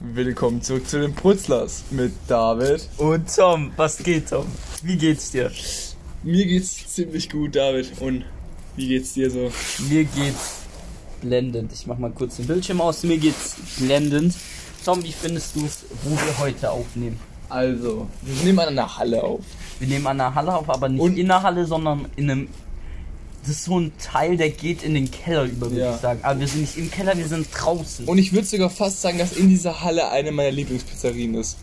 Willkommen zurück zu den Putzlers mit David. Und Tom, was geht, Tom? Wie geht's dir? Mir geht's ziemlich gut, David. Und wie geht's dir so? Mir geht's blendend. Ich mach mal kurz den Bildschirm aus. Mir geht's blendend. Tom, wie findest du es, wo wir heute aufnehmen? Also, wir nehmen an einer Halle auf. Wir nehmen an der Halle auf, aber nicht Und- in der Halle, sondern in einem. Das ist so ein Teil, der geht in den Keller über, würde Ja. ich sagen. Aber wir sind nicht im Keller, wir sind draußen. Und ich würde sogar fast sagen, dass in dieser Halle eine meiner Lieblingspizzerien ist.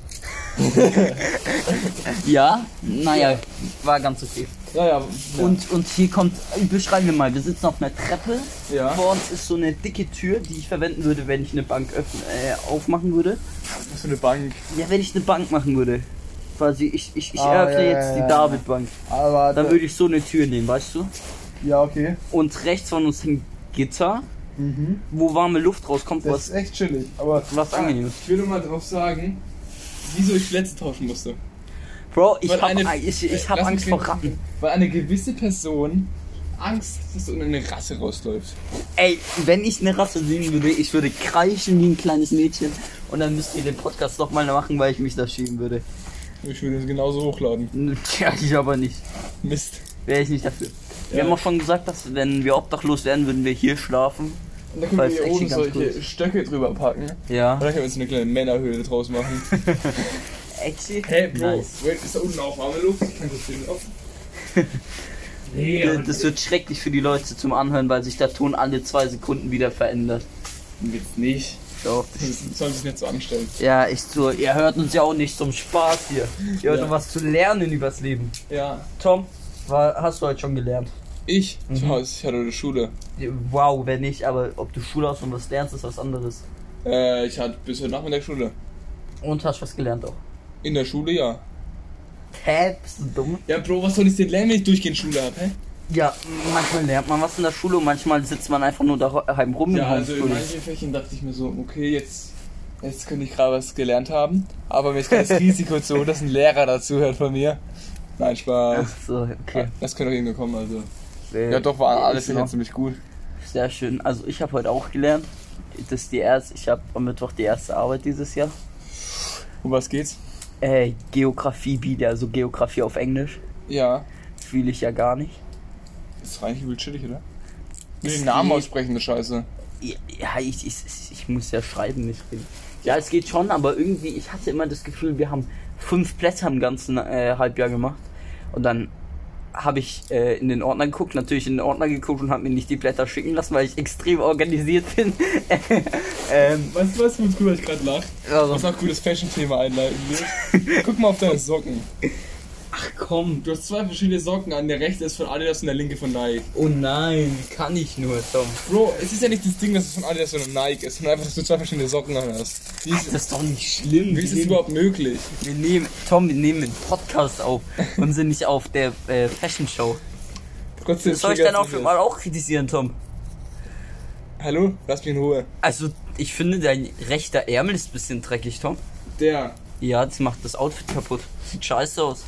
ja, naja, war ganz okay. Ja, ja. Und, und hier kommt, beschreiben wir mal, wir sitzen auf einer Treppe. Ja. Vor uns ist so eine dicke Tür, die ich verwenden würde, wenn ich eine Bank öffnen, äh, aufmachen würde. was für eine Bank. Ja, wenn ich eine Bank machen würde. Quasi, ich, ich, ich Ah, eröffne jetzt die. David-Bank. Aber Dann würde ich so eine Tür nehmen, weißt du? Ja, okay. Und rechts von uns hängt Gitter, Mhm. wo warme Luft rauskommt, Das was, ist echt chillig. Aber was angenehm ist. ich will nur mal drauf sagen, wieso ich Plätze tauschen musste. Bro, ich Weil hab, eine- ich, ich hab Angst vor. Ratten. Weil eine gewisse Person Angst, hat, dass du in eine Rasse rausläufst. Ey, wenn ich eine Rasse sehen würde, ich würde kreischen wie ein kleines Mädchen und dann müsst ihr den Podcast doch mal machen, weil ich mich da schämen würde. Ich würde es genauso hochladen. Tja, ich aber nicht. Mist. Wäre ich nicht dafür. Wir haben auch schon gesagt, dass wenn wir obdachlos wären, würden wir hier schlafen. Und dann können wir hier oben solche. Stöcke drüber packen. Und Ja. dann können wir uns eine kleine Männerhöhle draus machen. Actually? Hey, Bro, Nice. wait, ist da unten auch warme Luft? Ich kann kurz den offen. nee, Das wird schrecklich für die Leute zum Anhören, weil sich der Ton alle zwei Sekunden wieder verändert. jetzt nicht. Doch. Das soll sich nicht so anstellen. Ja, echt so. Ihr hört uns ja auch nicht zum Spaß hier. Ihr hört Ja. um was zu lernen übers Leben. Ja. Tom, war, hast du heute schon gelernt? Ich? Mhm. Ja, ich hatte eine Schule. Wow, wenn nicht, aber ob du Schule hast und was lernst, ist was anderes. Äh, ich hatte bis heute Nachmittag Schule. Und hast was gelernt auch. In der Schule, ja. Hä? Bist du dumm? Ja, Bro, was soll ich denn lernen, wenn ich durchgehend Schule habe, hä? Ja, manchmal lernt man was in der Schule und manchmal sitzt man einfach nur daheim rum Ja, also in manchen Fächern dachte ich mir so, okay, jetzt, jetzt könnte ich gerade was gelernt haben. Aber mir ist gerade das Risiko zu, dass ein Lehrer dazu hört von mir. Nein, Spaß. Ach so, okay. Das könnte auch irgendwo kommen, also. Äh, Ja, doch, waren alle ist Fächer noch ziemlich gut. Sehr schön. Also ich habe heute auch gelernt. Das ist die erste, ich habe am Mittwoch die erste Arbeit dieses Jahr. Um was geht's? Äh, Geografie biete, also Geografie auf Englisch. Ja. Fühle ich ja gar nicht. Ist eigentlich übel chillig, oder? Es den Namen aussprechen, eine Scheiße. Ja, ja, ich, ich, ich muss ja schreiben, nicht reden. Ja, es geht schon, aber irgendwie, ich hatte immer das Gefühl, wir haben fünf Plätze im ganzen äh, Halbjahr gemacht. Und dann habe ich äh, in den Ordner geguckt, natürlich in den Ordner geguckt und habe mir nicht die Blätter schicken lassen, weil ich extrem organisiert bin. ähm, Weißt du was, worüber ich gerade lach? also, Was auch gutes Fashion-Thema einleiten will. Guck mal auf deine Socken. Ach komm. Du hast zwei verschiedene Socken an. Der rechte ist von Adidas und der linke von Nike. Oh nein, kann ich nur, Tom. Bro, es ist ja nicht das Ding, dass es von Adidas und Nike ist, sondern einfach, dass du zwei verschiedene Socken an hast. Wie Das ist, doch nicht schlimm. wie ist nehmen- überhaupt möglich? Wir nehmen, Tom, wir nehmen einen Podcast auf und sind nicht auf der äh, Fashion Show. Trotzdem Soll ich Outfit jetzt. mal auch kritisieren, Tom? Hallo? Lass mich in Ruhe. Also, ich finde, dein rechter Ärmel ist ein bisschen dreckig, Tom. Der. Ja, das macht das Outfit kaputt. Sieht scheiße aus.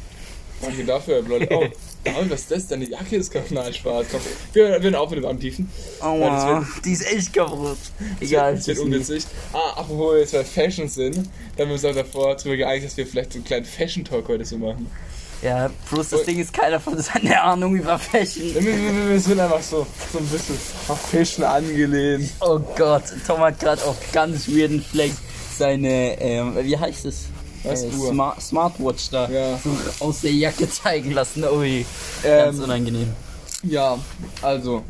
Danke dafür, Leute. Oh, David, was ist das? Deine Jacke ist kaputt. Nein, Spaß. Komm. Wir hören auf mit dem Antiefen. Aua, das die ist echt kaputt. Egal, Das wird ist nicht. unwitzig. Ah, apropos wir jetzt bei Fashion sind, dann haben wir uns auch davor darüber geeinigt, dass wir vielleicht so einen kleinen Fashion-Talk heute so machen. Ja, bloß das Ding ist, keiner von uns hat eine Ahnung über Fashion. Wir sind einfach so, so ein bisschen auf Fashion angelehnt. Oh Gott, Tom hat gerade auf ganz weirden Fleck seine, ähm, wie heißt es? Was, Äh? Smart, Smartwatch da Ja. so aus der Jacke zeigen lassen. Ui, ganz Ähm, unangenehm. Ja, also.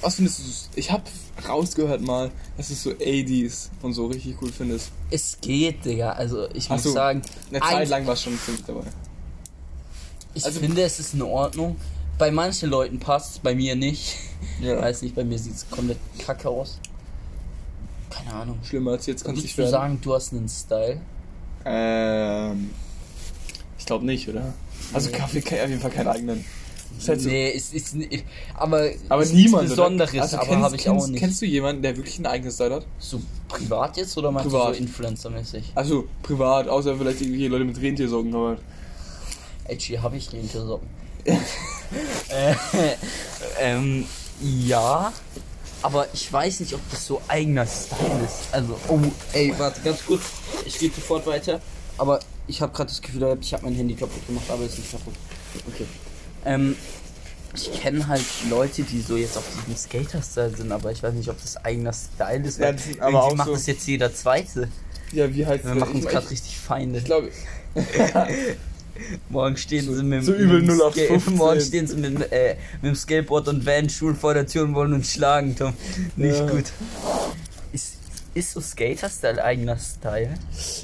Was findest du? Ich hab rausgehört mal, dass du so 80s und so richtig cool findest. Es geht, Digga. Also ich muss so, sagen, Eine ein- Zeit lang war es schon ziemlich dabei. ich also- finde es ist in Ordnung. Bei manchen Leuten passt bei mir nicht. Ja. Weiß nicht, bei mir sieht es komplett kacke aus. Keine Ahnung. Schlimmer als jetzt kann du werden. sagen, du hast einen Style? Ähm. Ich glaube nicht, oder? Also Kaffee kann auf jeden Fall keinen eigenen. Ist halt so. Nee, es ist nicht. Aber, Aber ist niemand. nichts? Besonderes, Also aber kennst- habe ich kennst, auch nicht. Kennst du jemanden, der wirklich einen eigenen Style hat? so privat jetzt oder meinst Privat. du so Influencer-mäßig? Also privat, außer vielleicht irgendwelche Leute mit Rentiersocken, aber. Actually habe ich Rentiersocken. äh, ähm, ja. Aber ich weiß nicht, ob das so eigener Style ist. Also, oh, ey, warte, ganz kurz. Ich gehe sofort weiter. Aber ich habe gerade das Gefühl, ich habe mein Handy kaputt gemacht, aber ist nicht kaputt. Okay. Ähm, ich kenne halt Leute, die so jetzt auf diesem Skater-Style sind, aber ich weiß nicht, ob das eigener Style ist. Ja, aber auch macht so- das jetzt jeder Zweite. Ja, wie heißt Wir machen uns gerade ich- richtig Feinde. Ich glaube, Morgen stehen So- sie mit, so mit übel dem 0 auf Ska- 15. Morgen stehen sie mit, äh, mit dem Skateboard und Van-Schuhen vor der Tür und wollen uns schlagen, Tom. Nicht Ja. gut. Ist, ist so Skater-Style eigener Style?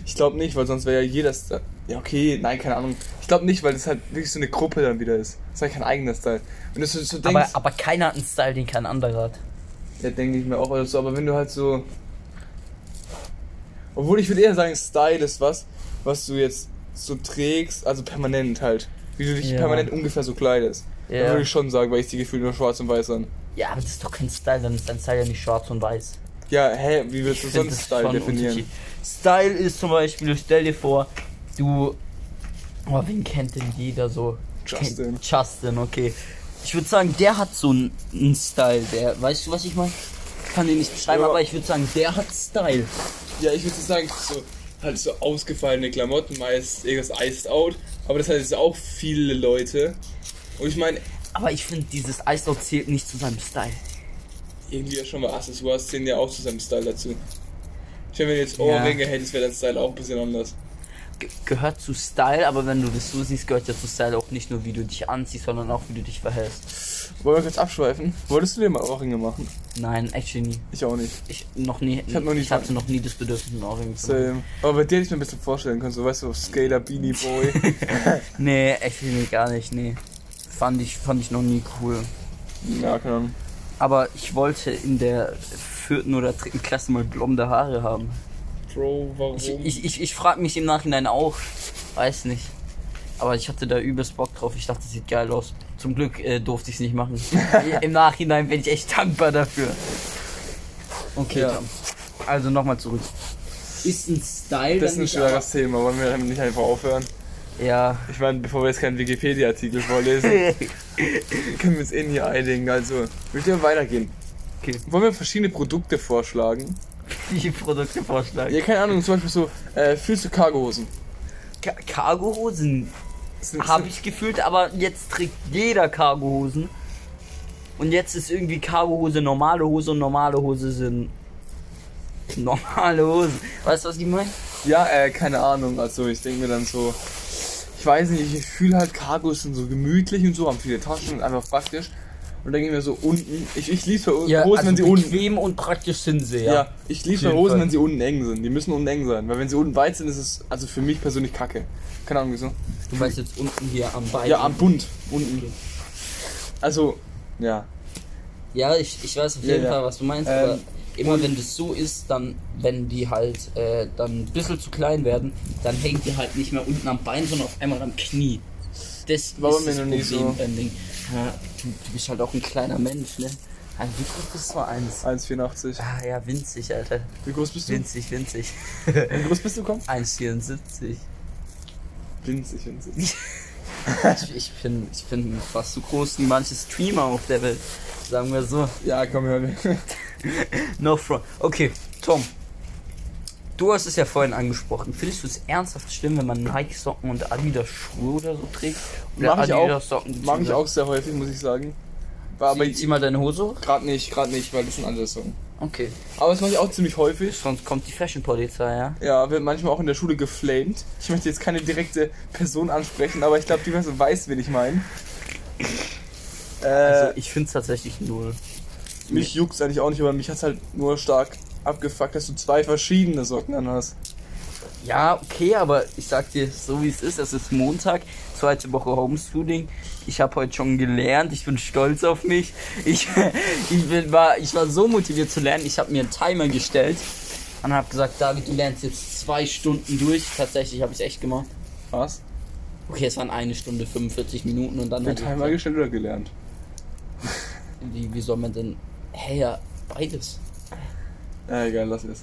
ich glaube nicht, weil sonst wäre ja jeder Style. Ja, okay, nein, keine Ahnung. Ich glaube nicht, weil das halt wirklich so eine Gruppe dann wieder ist. Das ist halt kein eigener Style. Wenn du so, so denkst, Aber, aber keiner hat einen Style, den kein anderer hat. ja, denke ich mir auch oder so, aber wenn du halt so. Obwohl ich würde eher sagen, Style ist was, was du jetzt so trägst, also permanent halt. Wie du dich Ja. permanent ungefähr so kleidest. Ja. Dann würde ich schon sagen, weil ich die gefühlt nur schwarz und weiß an. Ja, aber das ist doch kein Style, dann ist dein Style ja nicht schwarz und weiß. Ja, hä, wie würdest du Ich sonst das Style definieren? Style ist zum Beispiel, stell dir vor, du. Oh, wen kennt denn jeder so? Justin. Justin, okay. Ich würde sagen, der hat so einen, Style, der. Weißt du, was ich meine? Ich kann den nicht beschreiben, Ja. aber ich würde sagen, der hat Style. Ja, ich würde sagen, so, halt so ausgefallene Klamotten, meist irgendwas iced out, aber das hat jetzt auch viele Leute. Und ich meine, Aber ich finde, dieses Eisdog zählt nicht zu seinem Style. irgendwie ja schon mal Accessoires zählen ja auch zu seinem Style dazu. Ich meine, wenn du jetzt Ja. Ohrringe hättest, wäre dein Style auch ein bisschen anders. Ge gehört zu Style, aber wenn du das so siehst, gehört ja zu Style auch nicht nur, wie du dich anziehst, sondern auch, wie du dich verhältst. Wollen wir kurz abschweifen? Wolltest du dir mal Ohrringe machen? Nein, actually nie. Ich auch nicht. Ich noch nie. Ich hab noch nie ich hatte noch nie das Bedürfnis, einen Ohrring zu machen. Aber bei dir hätte ich mir ein bisschen vorstellen können, so weißt du, Skater, Beanie Boy. Nee, actually gar nicht, nee. Fand ich, fand ich noch nie cool. ja, keine Ahnung. Aber ich wollte in der vierten oder dritten Klasse mal blonde Haare haben. Bro, warum? Ich, ich, ich, ich frage mich im Nachhinein auch. Weiß nicht. Aber ich hatte da übelst Bock drauf. Ich dachte, das sieht geil aus. Zum Glück äh, durfte ich es nicht machen. Im Nachhinein bin ich echt dankbar dafür. Okay, Ja. Also nochmal zurück. Ist ein Style. das ist ein schweres Thema, wollen wir damit nicht einfach aufhören? Ja. Ich meine, bevor wir jetzt keinen Wikipedia-Artikel vorlesen, können wir uns eh nie einigen. Also, würde ich weitergehen. Okay. Wollen wir verschiedene Produkte vorschlagen? Wie Produkte vorschlagen. Ja, keine Ahnung, zum Beispiel so, äh, fühlst du Cargohosen? Ka Cargohosen habe ich gefühlt, aber jetzt trägt jeder Cargohosen. Und jetzt ist irgendwie Cargohose normale Hose und normale Hose sind normale Hosen. Weißt du, was ich meine? Ja, äh, keine Ahnung. Also, ich denke mir dann so, ich weiß nicht, ich fühle halt Cargos sind so gemütlich und so, haben viele Taschen und einfach praktisch. Und dann ich mir so unten, ich, ich liebe Hosen, wenn sie unten. also bequem und praktisch sind sie, Ja, ja. ich liebe jeden Hosen, Fall. wenn sie unten eng sind. Die müssen unten eng sein, weil wenn sie unten weit sind, ist es also für mich persönlich kacke. Keine Ahnung wieso. Du weißt jetzt unten hier am Bein. Ja, am Bund, unten. Also, ja. Ja, ich, ich weiß auf Ja, jeden ja. Fall, was du meinst, Ähm, aber immer wenn das so ist, dann, wenn die halt äh, dann ein bisschen zu klein werden, dann hängt die halt nicht mehr unten am Bein, sondern auf einmal am Knie. Das War ist mir das noch nie so. Ding. Ja, du, du bist halt auch ein kleiner Mensch, ne? Ah, wie groß bist du? Eins. 1,84. Ah ja, winzig, Alter. Wie groß bist du? Winzig, winzig. Wie groß bist du, komm? 1,74. Winzig, winzig. Ich, ich bin, ich bin fast so groß wie manche Streamer auf der Welt. Sagen wir so. Ja, komm, hör mir. No front. Okay, Tom. Du hast es ja vorhin angesprochen. Findest du es ernsthaft schlimm, wenn man Nike-Socken und Adidas-Schuhe oder so trägt? Oder Mach ich auch. Mag ich auch sehr häufig, muss ich sagen. War aber Aber zieh, zieh mal deine Hose hoch. gerade nicht, gerade nicht, weil das sind andere Sachen. Okay. Aber das mache ich auch ziemlich häufig. Sonst kommt die Fashion-Polizei, ja? Ja, wird manchmal auch in der Schule geflamed. Ich möchte jetzt keine direkte Person ansprechen, aber ich glaube, die Person weiß, wen ich meine. Äh, Also ich finde es tatsächlich null. mich juckt's eigentlich auch nicht, aber mich hat's halt nur stark abgefuckt, dass du zwei verschiedene Socken an hast. Ja, okay, aber ich sag dir so wie es ist. Es ist Montag, zweite Woche Homeschooling. Ich habe heute schon gelernt. Ich bin stolz auf mich. Ich, ich, bin, war, ich war so motiviert zu lernen. Ich habe mir einen Timer gestellt und habe gesagt, David, du lernst jetzt zwei Stunden durch. Tatsächlich habe ich es echt gemacht. Was? Okay, es waren eine Stunde 45 Minuten und dann. Den Timer gestellt oder gelernt? wie, wie soll man denn. Hey, ja, beides. Äh, egal, lass es.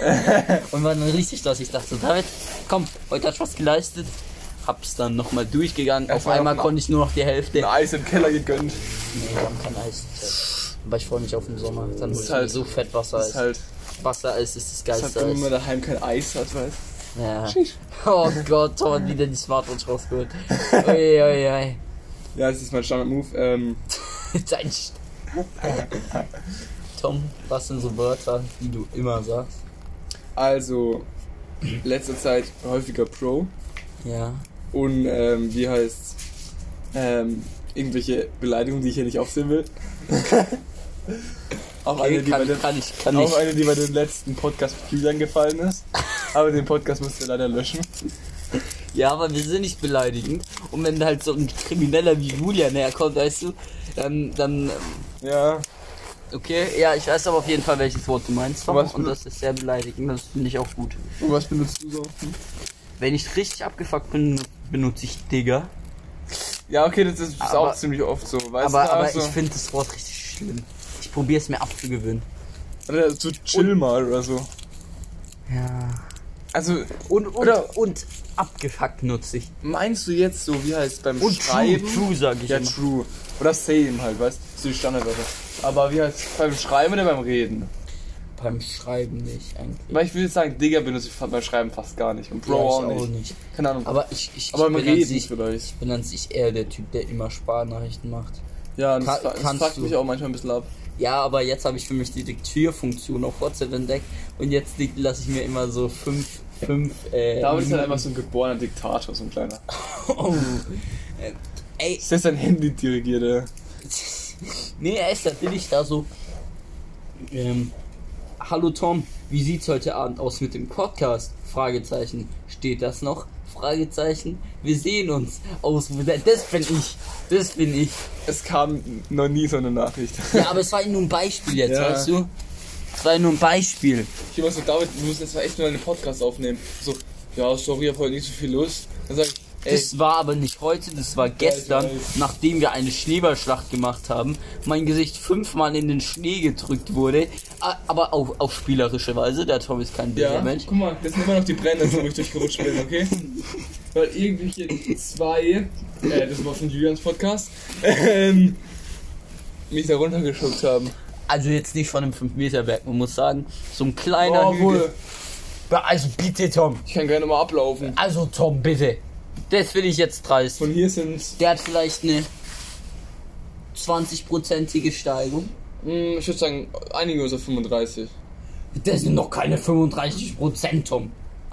Und war dann richtig stolz. Ich dachte so, David, komm, heute hast du was geleistet. Hab's dann nochmal durchgegangen. Auf einmal konnte ich nur noch die Hälfte. Ein Eis im Keller gegönnt. Nee, wir haben kein Eis. Aber ich freue mich auf den Sommer. Dann hol ist ich halt- so fett Wasser. Ist halt, Wassereis ist das das ist geilste halt wenn man Eis. daheim kein Eis hat, weißt Ja. Oh Gott, Tom hat wieder die Smartwatch rausgeholt. Ui, ui, ui. Ja, das ist mein Standard-Move. Ähm, Dein St Tom, was sind so Wörter, die du immer sagst? also, letzter Zeit häufiger Pro. Ja. Und, ähm, wie heißt ähm, irgendwelche Beleidigungen, die ich hier nicht aufsehen will. auch, Okay, eine, die bei kann, den, kann ich, kann auch ich. eine, die bei dem letzten Podcast mit Julian gefallen ist. Aber den Podcast musst du leider löschen. Ja, aber wir sind nicht beleidigend. Und wenn halt so ein Krimineller wie Julian herkommt, weißt du, dann, dann, Ja, okay, ja, ich weiß aber auf jeden Fall, welches Wort du meinst. Was und das ist sehr beleidigend, das finde ich auch gut. und was benutzt du so? Wenn ich richtig abgefuckt bin, benutze ich Digger. Ja, okay, das ist Aber- auch ziemlich oft so. Weißt aber du, aber also, ich finde das Wort richtig schlimm. Ich probiere es mir abzugewöhnen. Oder so chill mal oder so. Ja. Also, Und, und, Oder- und abgefuckt nutze ich. meinst du jetzt so, wie heißt beim Und Schreiben? true, true sage ich Ja, immer. true. Oder same halt, weißt du? So die Standardwörter. Aber wie heißt beim Schreiben oder beim Reden? Beim Schreiben nicht eigentlich. Weil ich würde sagen, Digger benutze ich beim Schreiben fast gar nicht. Und Bro Ja, ich auch auch nicht. nicht. Keine Ahnung. Aber ich, ich, Aber ich, beim Reden sich, vielleicht. ich bin an sich eher der Typ, der immer Sparnachrichten macht. Ja, das, Ka- das fuckt mich auch manchmal ein bisschen ab. Ja, aber jetzt habe ich für mich die Diktierfunktion auf WhatsApp entdeckt und jetzt lasse ich mir immer so fünf, fünf, äh, David ist halt einfach so ein geborener Diktator, so ein kleiner. oh. Ey, Ist das sein Handy dirigiert, ey? nee, er ist natürlich da so. Ähm, Hallo Tom, wie sieht's heute Abend aus mit dem Podcast? Fragezeichen. Steht das noch? Fragezeichen. Wir sehen uns. Aus. Das bin ich. Das bin ich. Es kam noch nie so eine Nachricht. Ja, aber es war nur ein Beispiel jetzt, Ja. weißt du? Es war nur ein Beispiel. Ich immer so, David, du musst jetzt mal echt nur einen Podcast aufnehmen. So, ja, sorry, ich hab heute nicht so viel Lust. Dann sag ich, Das war aber nicht heute, das war gestern, nachdem wir eine Schneeballschlacht gemacht haben. Mein Gesicht fünfmal in den Schnee gedrückt wurde, a- aber auf, auf spielerische Weise. Der Tom ist kein böser ja, Mensch. guck mal, das sind immer noch die Brennnesseln, wo ich durchgerutscht bin, okay? Weil irgendwelche zwei, äh, das war von Julians Podcast, ähm, mich da runtergeschuckt haben. Also jetzt nicht von einem 5-Meter-Berg, man muss sagen, so ein kleiner Oh, Hügel. Also bitte, Tom. Ich kann gerne mal ablaufen. Also Tom, bitte. Das will ich jetzt dreist. Von hier sind, Der hat vielleicht eine 20-prozentige Steigung. mh, ich würde sagen, einige unter 35. Das sind noch keine 35 Prozent, Tom.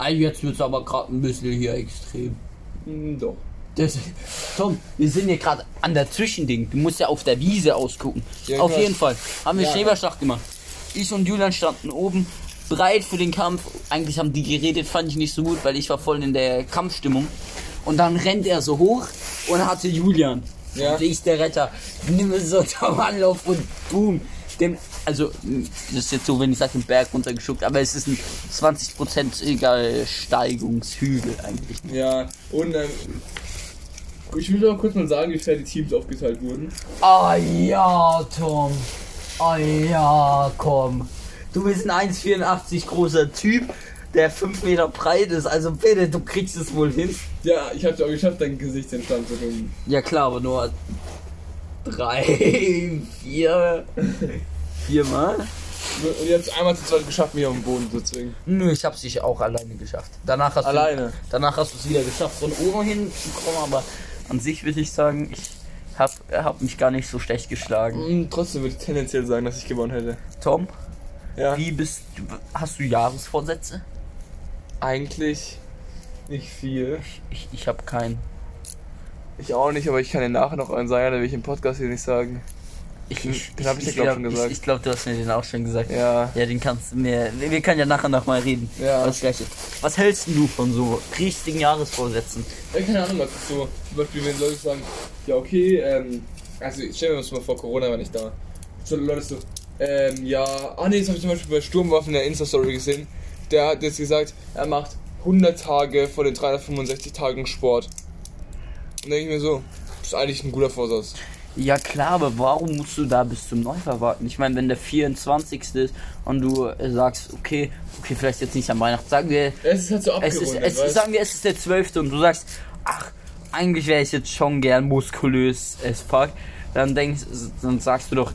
Jetzt wird's aber gerade ein bisschen hier extrem. Hm, doch. Das, Tom, wir sind hier gerade an der Zwischending. Du musst ja auf der Wiese ausgucken. Ja, auf jeden Fall. Haben wir Ja. Schneeballschlacht gemacht. Ich und Julian standen oben, bereit für den Kampf. Eigentlich haben die geredet, fand ich nicht so gut, weil ich war voll in der Kampfstimmung. Und dann rennt er so hoch und hatte Julian. Ja. Und ich der Retter. Nimm so Tom Anlauf und boom. Dem, also, das ist jetzt so, wenn ich sage, den Berg runtergeschuckt, aber es ist ein 20%iger Steigungshügel eigentlich. Ja, und ähm, ich will noch kurz mal sagen, wie fair die Teams aufgeteilt wurden. Ah ja, Tom. Ah ja, komm. Du bist ein 1,84 großer Typ, der 5 Meter breit ist. Also bitte, du kriegst es wohl hin. Ja, ich hab's auch geschafft, dein Gesichtsentstand zu tun. Ja klar, aber nur drei, vier, viermal. Und habt einmal zu zweit geschafft, mich auf den Boden zu zwingen. Nö, ich hab's dich auch alleine geschafft. Danach hast Alleine? Du, danach hast du es wieder geschafft, von oben hinzukommen, aber an sich würde ich sagen, ich hab, hab mich gar nicht so schlecht geschlagen. Hm, trotzdem würde ich tendenziell sagen, dass ich gewonnen hätte. Tom, Ja. wie bist du, hast du Jahresvorsätze? Eigentlich nicht viel. Ich, ich habe keinen. Ich auch nicht, aber ich kann dir nachher noch einen sagen, den will ich im Podcast hier nicht sagen. Ich, ich, den hab ich dir, glaub, schon gesagt. Ich, ich glaube, du hast mir den auch schon gesagt. Ja. Ja, den kannst du mir. Wir, können ja nachher noch mal reden. Ja. Das gleiche. Was hältst du von so richtigen Jahresvorsätzen? Ja, keine Ahnung, was ist so. Zum Beispiel, wenn Leute sagen, ja, okay, ähm, also stellen wir uns mal vor, Corona war nicht da. So Leute so, ähm, ja, ah nee, das habe ich zum Beispiel bei Sturmwaffen in der Insta-Story gesehen. Der hat jetzt gesagt, er macht 100 Tage von den 365 Tagen Sport. Und denke ich mir so, das ist eigentlich ein guter Vorsatz. Ja klar, aber warum musst du da bis zum Neujahr warten? Ich meine, wenn der 24. ist und du äh, sagst, okay, okay, vielleicht jetzt nicht am Weihnachten, sagen wir, Es ist halt so es ist, es, weißt? sagen wir, es ist der 12. und du sagst, ach, eigentlich wäre ich jetzt schon gern muskulös as fuck, dann denkst, dann sagst du doch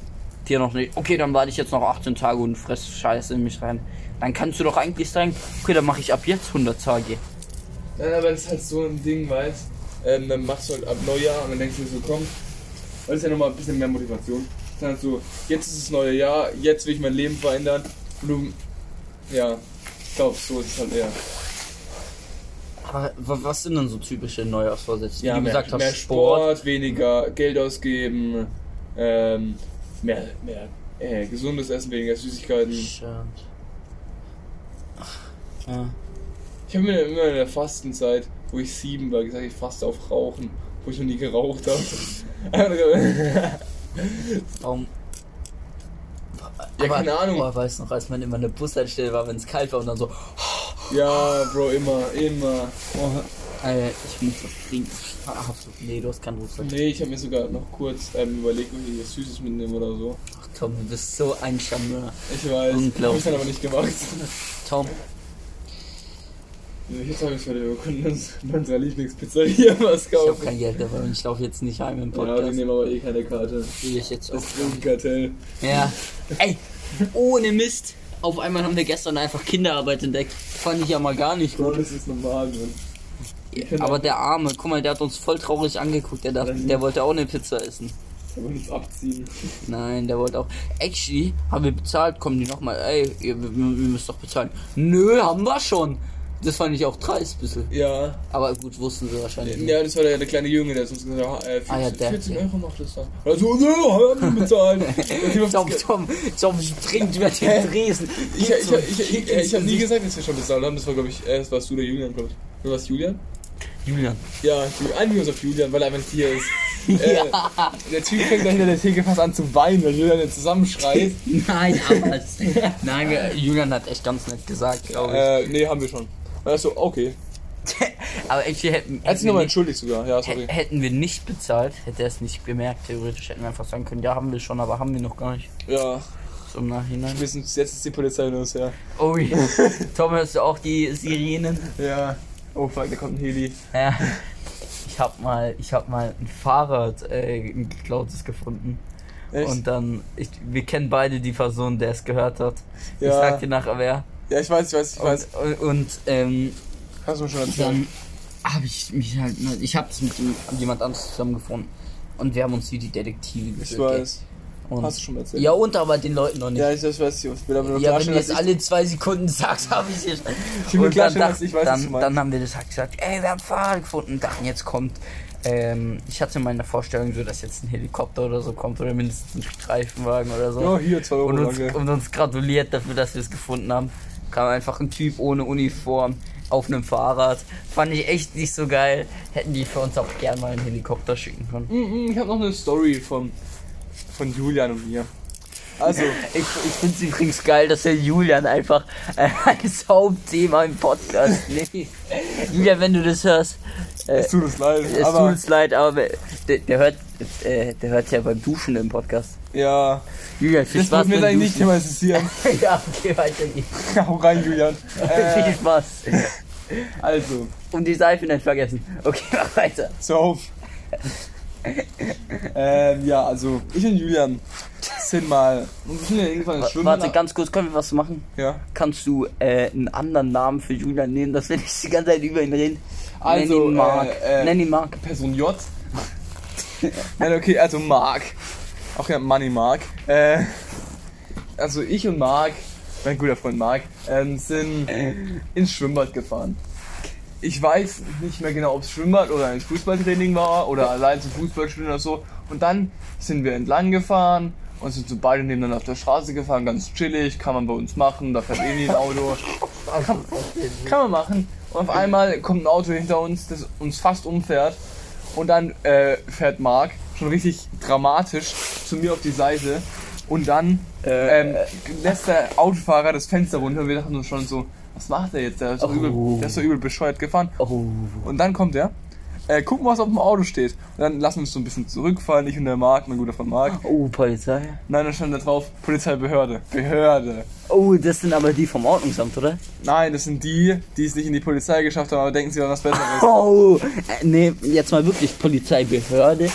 akzeptiere noch nicht. Okay, dann warte ich jetzt noch 18 Tage und fress Scheiße in mich rein. Dann kannst du doch eigentlich sagen, okay, dann mache ich ab jetzt 100 Tage. Nein, aber das ist halt so ein Ding, weißt ähm, Dann machst du halt ab Neujahr und dann denkst du so, komm, das ist ja nochmal ein bisschen mehr Motivation. Dann halt so, jetzt ist das neue Jahr, jetzt will ich mein Leben verändern. Und du, ja, ich glaube, so ist es halt eher. Aber wa- was sind denn so typische Neujahrsvorsätze? Ja, Wie du mehr, gesagt hast, mehr Sport, weniger Geld ausgeben, ähm, mehr, mehr äh, gesundes Essen, weniger Süßigkeiten. Stimmt. Ja. Ich habe mir immer in der Fastenzeit, wo ich sieben war, gesagt, ich faste auf Rauchen, wo ich noch nie geraucht habe. Warum? Ja, keine Ahnung. Boah, weiß noch, als man immer eine Bushaltestelle war, wenn es kalt war und dann so, ja, Bro, immer, immer. oh, äh, ich muss was trinken. Ach, nee, du hast keinen Rucksack. Nee, ich habe mir sogar noch kurz ähm, überlegt, ob ich was Süßes mitnehme oder so. Ach, Tom, du bist so ein Charmeur. Ich weiß, Unglaublich. ich dann aber nicht gemacht. Tom, Jetzt habe ich heute, wir können uns in unserer Lieblingspizzeria was ich habe kaufen. kein Geld dabei und ich laufe jetzt nicht heim im Ja, die Podcast. nehmen aber eh keine Karte. Will ich jetzt auch. Das ist ein Kartell. Ja. Ey, ohne Mist. Auf einmal haben wir gestern einfach Kinderarbeit entdeckt. Fand ich ja mal gar nicht gut. das ist normal, Mann. Aber der Arme, guck mal, der hat uns voll traurig angeguckt. Der, dachte, der wollte auch eine Pizza essen. Kann man uns abziehen. Nein, der wollte auch. Actually, haben wir bezahlt, kommen die nochmal. Ey, ihr, wir, wir müsst doch bezahlen. Nö, haben wir schon. Das fand ich auch dreist bisschen. Ja. Aber gut, wussten sie wahrscheinlich nicht. Ja, das war der, der kleine Junge, der hat uns gesagt hat, äh, 14, Ah, ja, der- 14 Euro macht das dann. Also, nö, haben wir bezahlt. Was- Tom, Tom, Tom springt über den Tresen. Ich, ich, ich, ich, ich, ich habe nie gesagt, dass wir schon bezahlt haben. Das war, glaube ich, das warst du der Julian, glaube ich. Du warst Julian? Julian. Ja, einigen uns auf Julian, weil er einfach nicht hier ist. Äh, der Typ fängt da hinter der Theke fast an zu weinen, weil Julian jetzt zusammenschreit. Nein, aber. Nein, Julian hat echt ganz nett gesagt, glaube ich. äh, nee, haben wir schon. Also, okay. aber actually hätten, Er hat sich hätten, nochmal wir, entschuldigt sogar. Ja, sorry. hä- hätten wir nicht bezahlt, hätte er es nicht gemerkt. Theoretisch hätten wir einfach sagen können, ja, haben wir schon, aber haben wir noch gar nicht. Ja, So im Nachhinein. wir sind, jetzt ist die Polizei uns, ja. Oh, ja. Tom, hörst du auch die Sirenen? Ja. Oh fuck, da kommt ein Heli. Ja. Ich hab mal, ich hab mal ein Fahrrad, äh, ein geklautes gefunden. Echt? Und dann, ich, wir kennen beide die Person, der es gehört hat. Ich Ja. sag dir nachher wer. Ja, ich weiß, ich weiß, ich weiß. Und, und, ähm, Hast du mir schon erzählt. dann habe ich mich halt, ich habe es mit jemand anderes zusammengefunden. Und wir haben uns wie die Detektive Ich gefühlt. weiß. Und, Hast du schon erzählt? ja, und aber den Leuten noch nicht. Ja, ich das weiß, ich will aber nur Ja, wenn klarstellen, du jetzt alle zwei Sekunden sagst, habe ich es. Ich will Und dann, klarstellen, dass ich weiß, was du dann, meinst. dann haben wir das halt gesagt, ey, wir haben Fahrrad gefunden. Und dachten, jetzt kommt, ähm, ich hatte in meiner Vorstellung so, dass jetzt ein Helikopter oder so kommt oder mindestens ein Streifenwagen oder so. Ja, hier, zwei Euro und, uns, und uns gratuliert dafür, dass wir es gefunden haben. Kam einfach ein Typ ohne Uniform auf einem Fahrrad. Fand ich echt nicht so geil. Hätten die für uns auch gern mal einen Helikopter schicken können. Mhm, Ich habe noch eine Story von, von Julian und mir. Also, Ich, ich finde es übrigens geil, dass der Julian einfach äh, als Hauptthema im Podcast nimmt. Julian, wenn du das hörst, äh, es tut uns leid, es tut aber uns leid, aber der, der hört äh, der hört ja beim Duschen im Podcast. ja, Julian, viel das Spaß wird mir beim eigentlich nicht thematisieren. ja, okay, weiter geht's. Hau rein, Julian. viel Äh, Spaß. also, Und die Seife nicht vergessen. Okay, mach weiter. so ähm, ja, also, ich und Julian sind mal. Wir sind ja irgendwann Schwimmen. Warte, ganz kurz, können wir was machen? ja. Kannst du äh, einen anderen Namen für Julian nehmen, dass wir nicht die ganze Zeit über ihn reden? Also, Nenn ihn Mark. äh, äh, Nenn ihn Mark. Person J. Nein, okay, also Mark. Auch ja, Money Mark. Äh, also ich und Mark, mein guter Freund Mark, ähm, sind ins Schwimmbad gefahren. Ich weiß nicht mehr genau, ob es Schwimmbad oder ein Fußballtraining war oder allein zum Fußballspielen oder so. Und dann sind wir entlang gefahren und sind so beide nebeneinander auf der Straße gefahren, ganz chillig, kann man bei uns machen, da fährt eh nie ein Auto. Kann, kann man machen. Und auf einmal kommt ein Auto hinter uns, das uns fast umfährt. Und dann äh, fährt Mark schon richtig dramatisch zu mir auf die Seite. Und dann ähm, lässt der Autofahrer das Fenster runter. Und wir dachten uns schon so, was macht der jetzt? Der ist so, Oh. übel, der ist so übel bescheuert gefahren. Oh. Und dann kommt er. Äh, gucken, was auf dem Auto steht. Und dann lassen wir uns so ein bisschen zurückfallen. Ich und der Mark, mein guter Freund Mark. Oh, Polizei. Nein, dann stand da drauf, Polizeibehörde. Behörde. Oh, das sind aber die vom Ordnungsamt, oder? Nein, das sind die, die es nicht in die Polizei geschafft haben, aber denken sie an was Besseres. Oh, äh, nee, jetzt mal wirklich Polizeibehörde.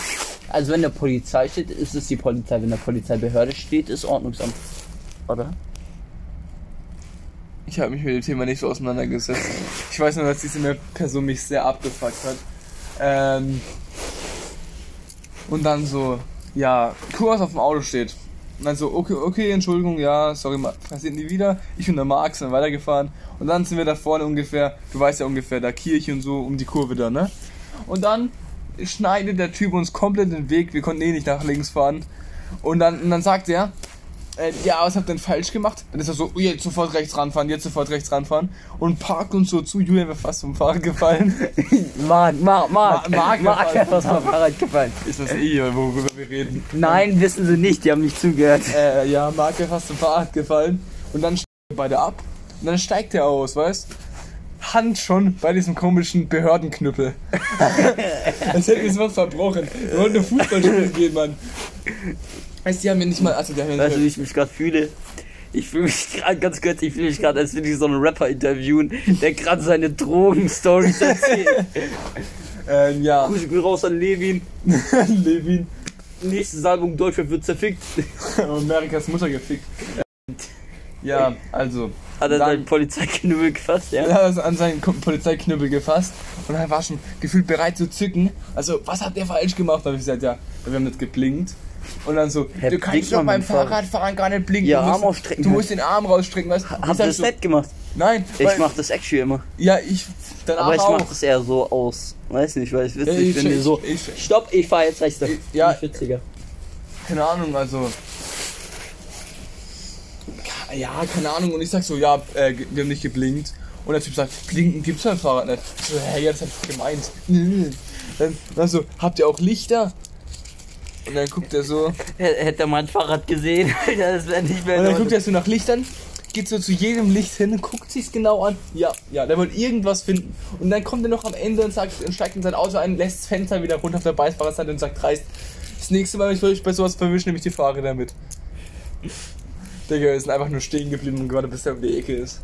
Also wenn der Polizei steht, ist es die Polizei. Wenn der Polizeibehörde steht, ist Ordnungsamt. Oder? Ich habe mich mit dem Thema nicht so auseinandergesetzt. Ich weiß nur, dass diese Person mich sehr abgefuckt hat. Ähm, und dann so, ja, was auf dem Auto steht. Und dann so, okay, okay, Entschuldigung, ja, sorry, passiert nie wieder. Ich und der Marc sind weitergefahren. Und dann sind wir da vorne ungefähr, du weißt ja ungefähr, da Kirche und so, um die Kurve da, ne? Und dann schneidet der Typ uns komplett den Weg, wir konnten eh nicht nach links fahren. Und dann, und dann sagt er, äh, ja, was habt ihr denn falsch gemacht? Dann ist er so, oh, jetzt sofort rechts ranfahren, jetzt sofort rechts ranfahren. Und parkt uns so zu, Julian wäre fast vom Fahrrad gefallen. Marc, Marc, Ma- Marc. Marc Marc wäre was vom Fahrrad gefallen. ist das eh, worüber wir reden? Nein, wissen sie nicht, die haben nicht zugehört. Äh, ja, Marc wäre fast vom Fahrrad gefallen. Und dann steigen wir beide ab. Und dann steigt er aus, weißt Hand schon bei diesem komischen Behördenknüppel. Als hätten wir es was verbrochen. Wir wollten nur Fußball spielen gehen, Mann. Weißt du, die haben mir nicht mal. Also, die haben mir Weißt du, wie ich mich gerade fühle? Ich fühle mich gerade ganz kurz, ich fühle mich gerade, als würde ich so einen Rapper interviewen, der gerade seine Drogen-Stories erzählt. ähm, ja. Grüße gehen raus an Levin. Levin. Nächstes Album Deutschland wird zerfickt. Amerikas Mutter gefickt. Ja, also. Hat er Dann- seinen Polizeiknüppel gefasst, ja? Er hat es an seinen Polizeiknüppel gefasst und er war schon gefühlt bereit zu zücken. Also, was hat der falsch gemacht? Da habe ich gesagt, ja, wir haben nicht geblinkt. Und dann so, Hä, du kannst doch beim? Fahrradfahren gar nicht blinken. Ja, du musst, Arm ausstrecken Du musst den Arm rausstrecken, weißt du sag das so, nicht gemacht? Nein, Ich weil- mach das actually immer. Ja, ich danach Aber ich auch. mach das eher so aus. Weiß nicht, weil ich witzig ich- finde. So, ich- stopp, ich fahr jetzt rechts. Ich- ja. Witziger. Keine Ahnung, also. Ja, keine Ahnung. Und ich sag so, ja, äh, wir haben nicht geblinkt. Und der Typ sagt, blinken gibt's beim Fahrrad nicht. Ich so, hä, ja, das hab ich gemeint. Dann, dann so, habt ihr auch Lichter? Und dann guckt er so. Und Hätte er mein Fahrrad gesehen, Alter, das wäre nicht mehr. in dann guckt er so nach Lichtern, geht so zu jedem Licht hin, guckt sich's genau an. Ja, ja, der wollte irgendwas finden. Und dann kommt er noch am Ende und sagt, und steigt in sein Auto ein, lässt das Fenster wieder runter auf der Beifahrerseite und sagt dreist, das nächste Mal, wenn ich euch bei sowas verwische, nehme ich die Fahrräder mit. Digga, wir sind einfach nur stehen geblieben und gerade bis er um die Ecke ist.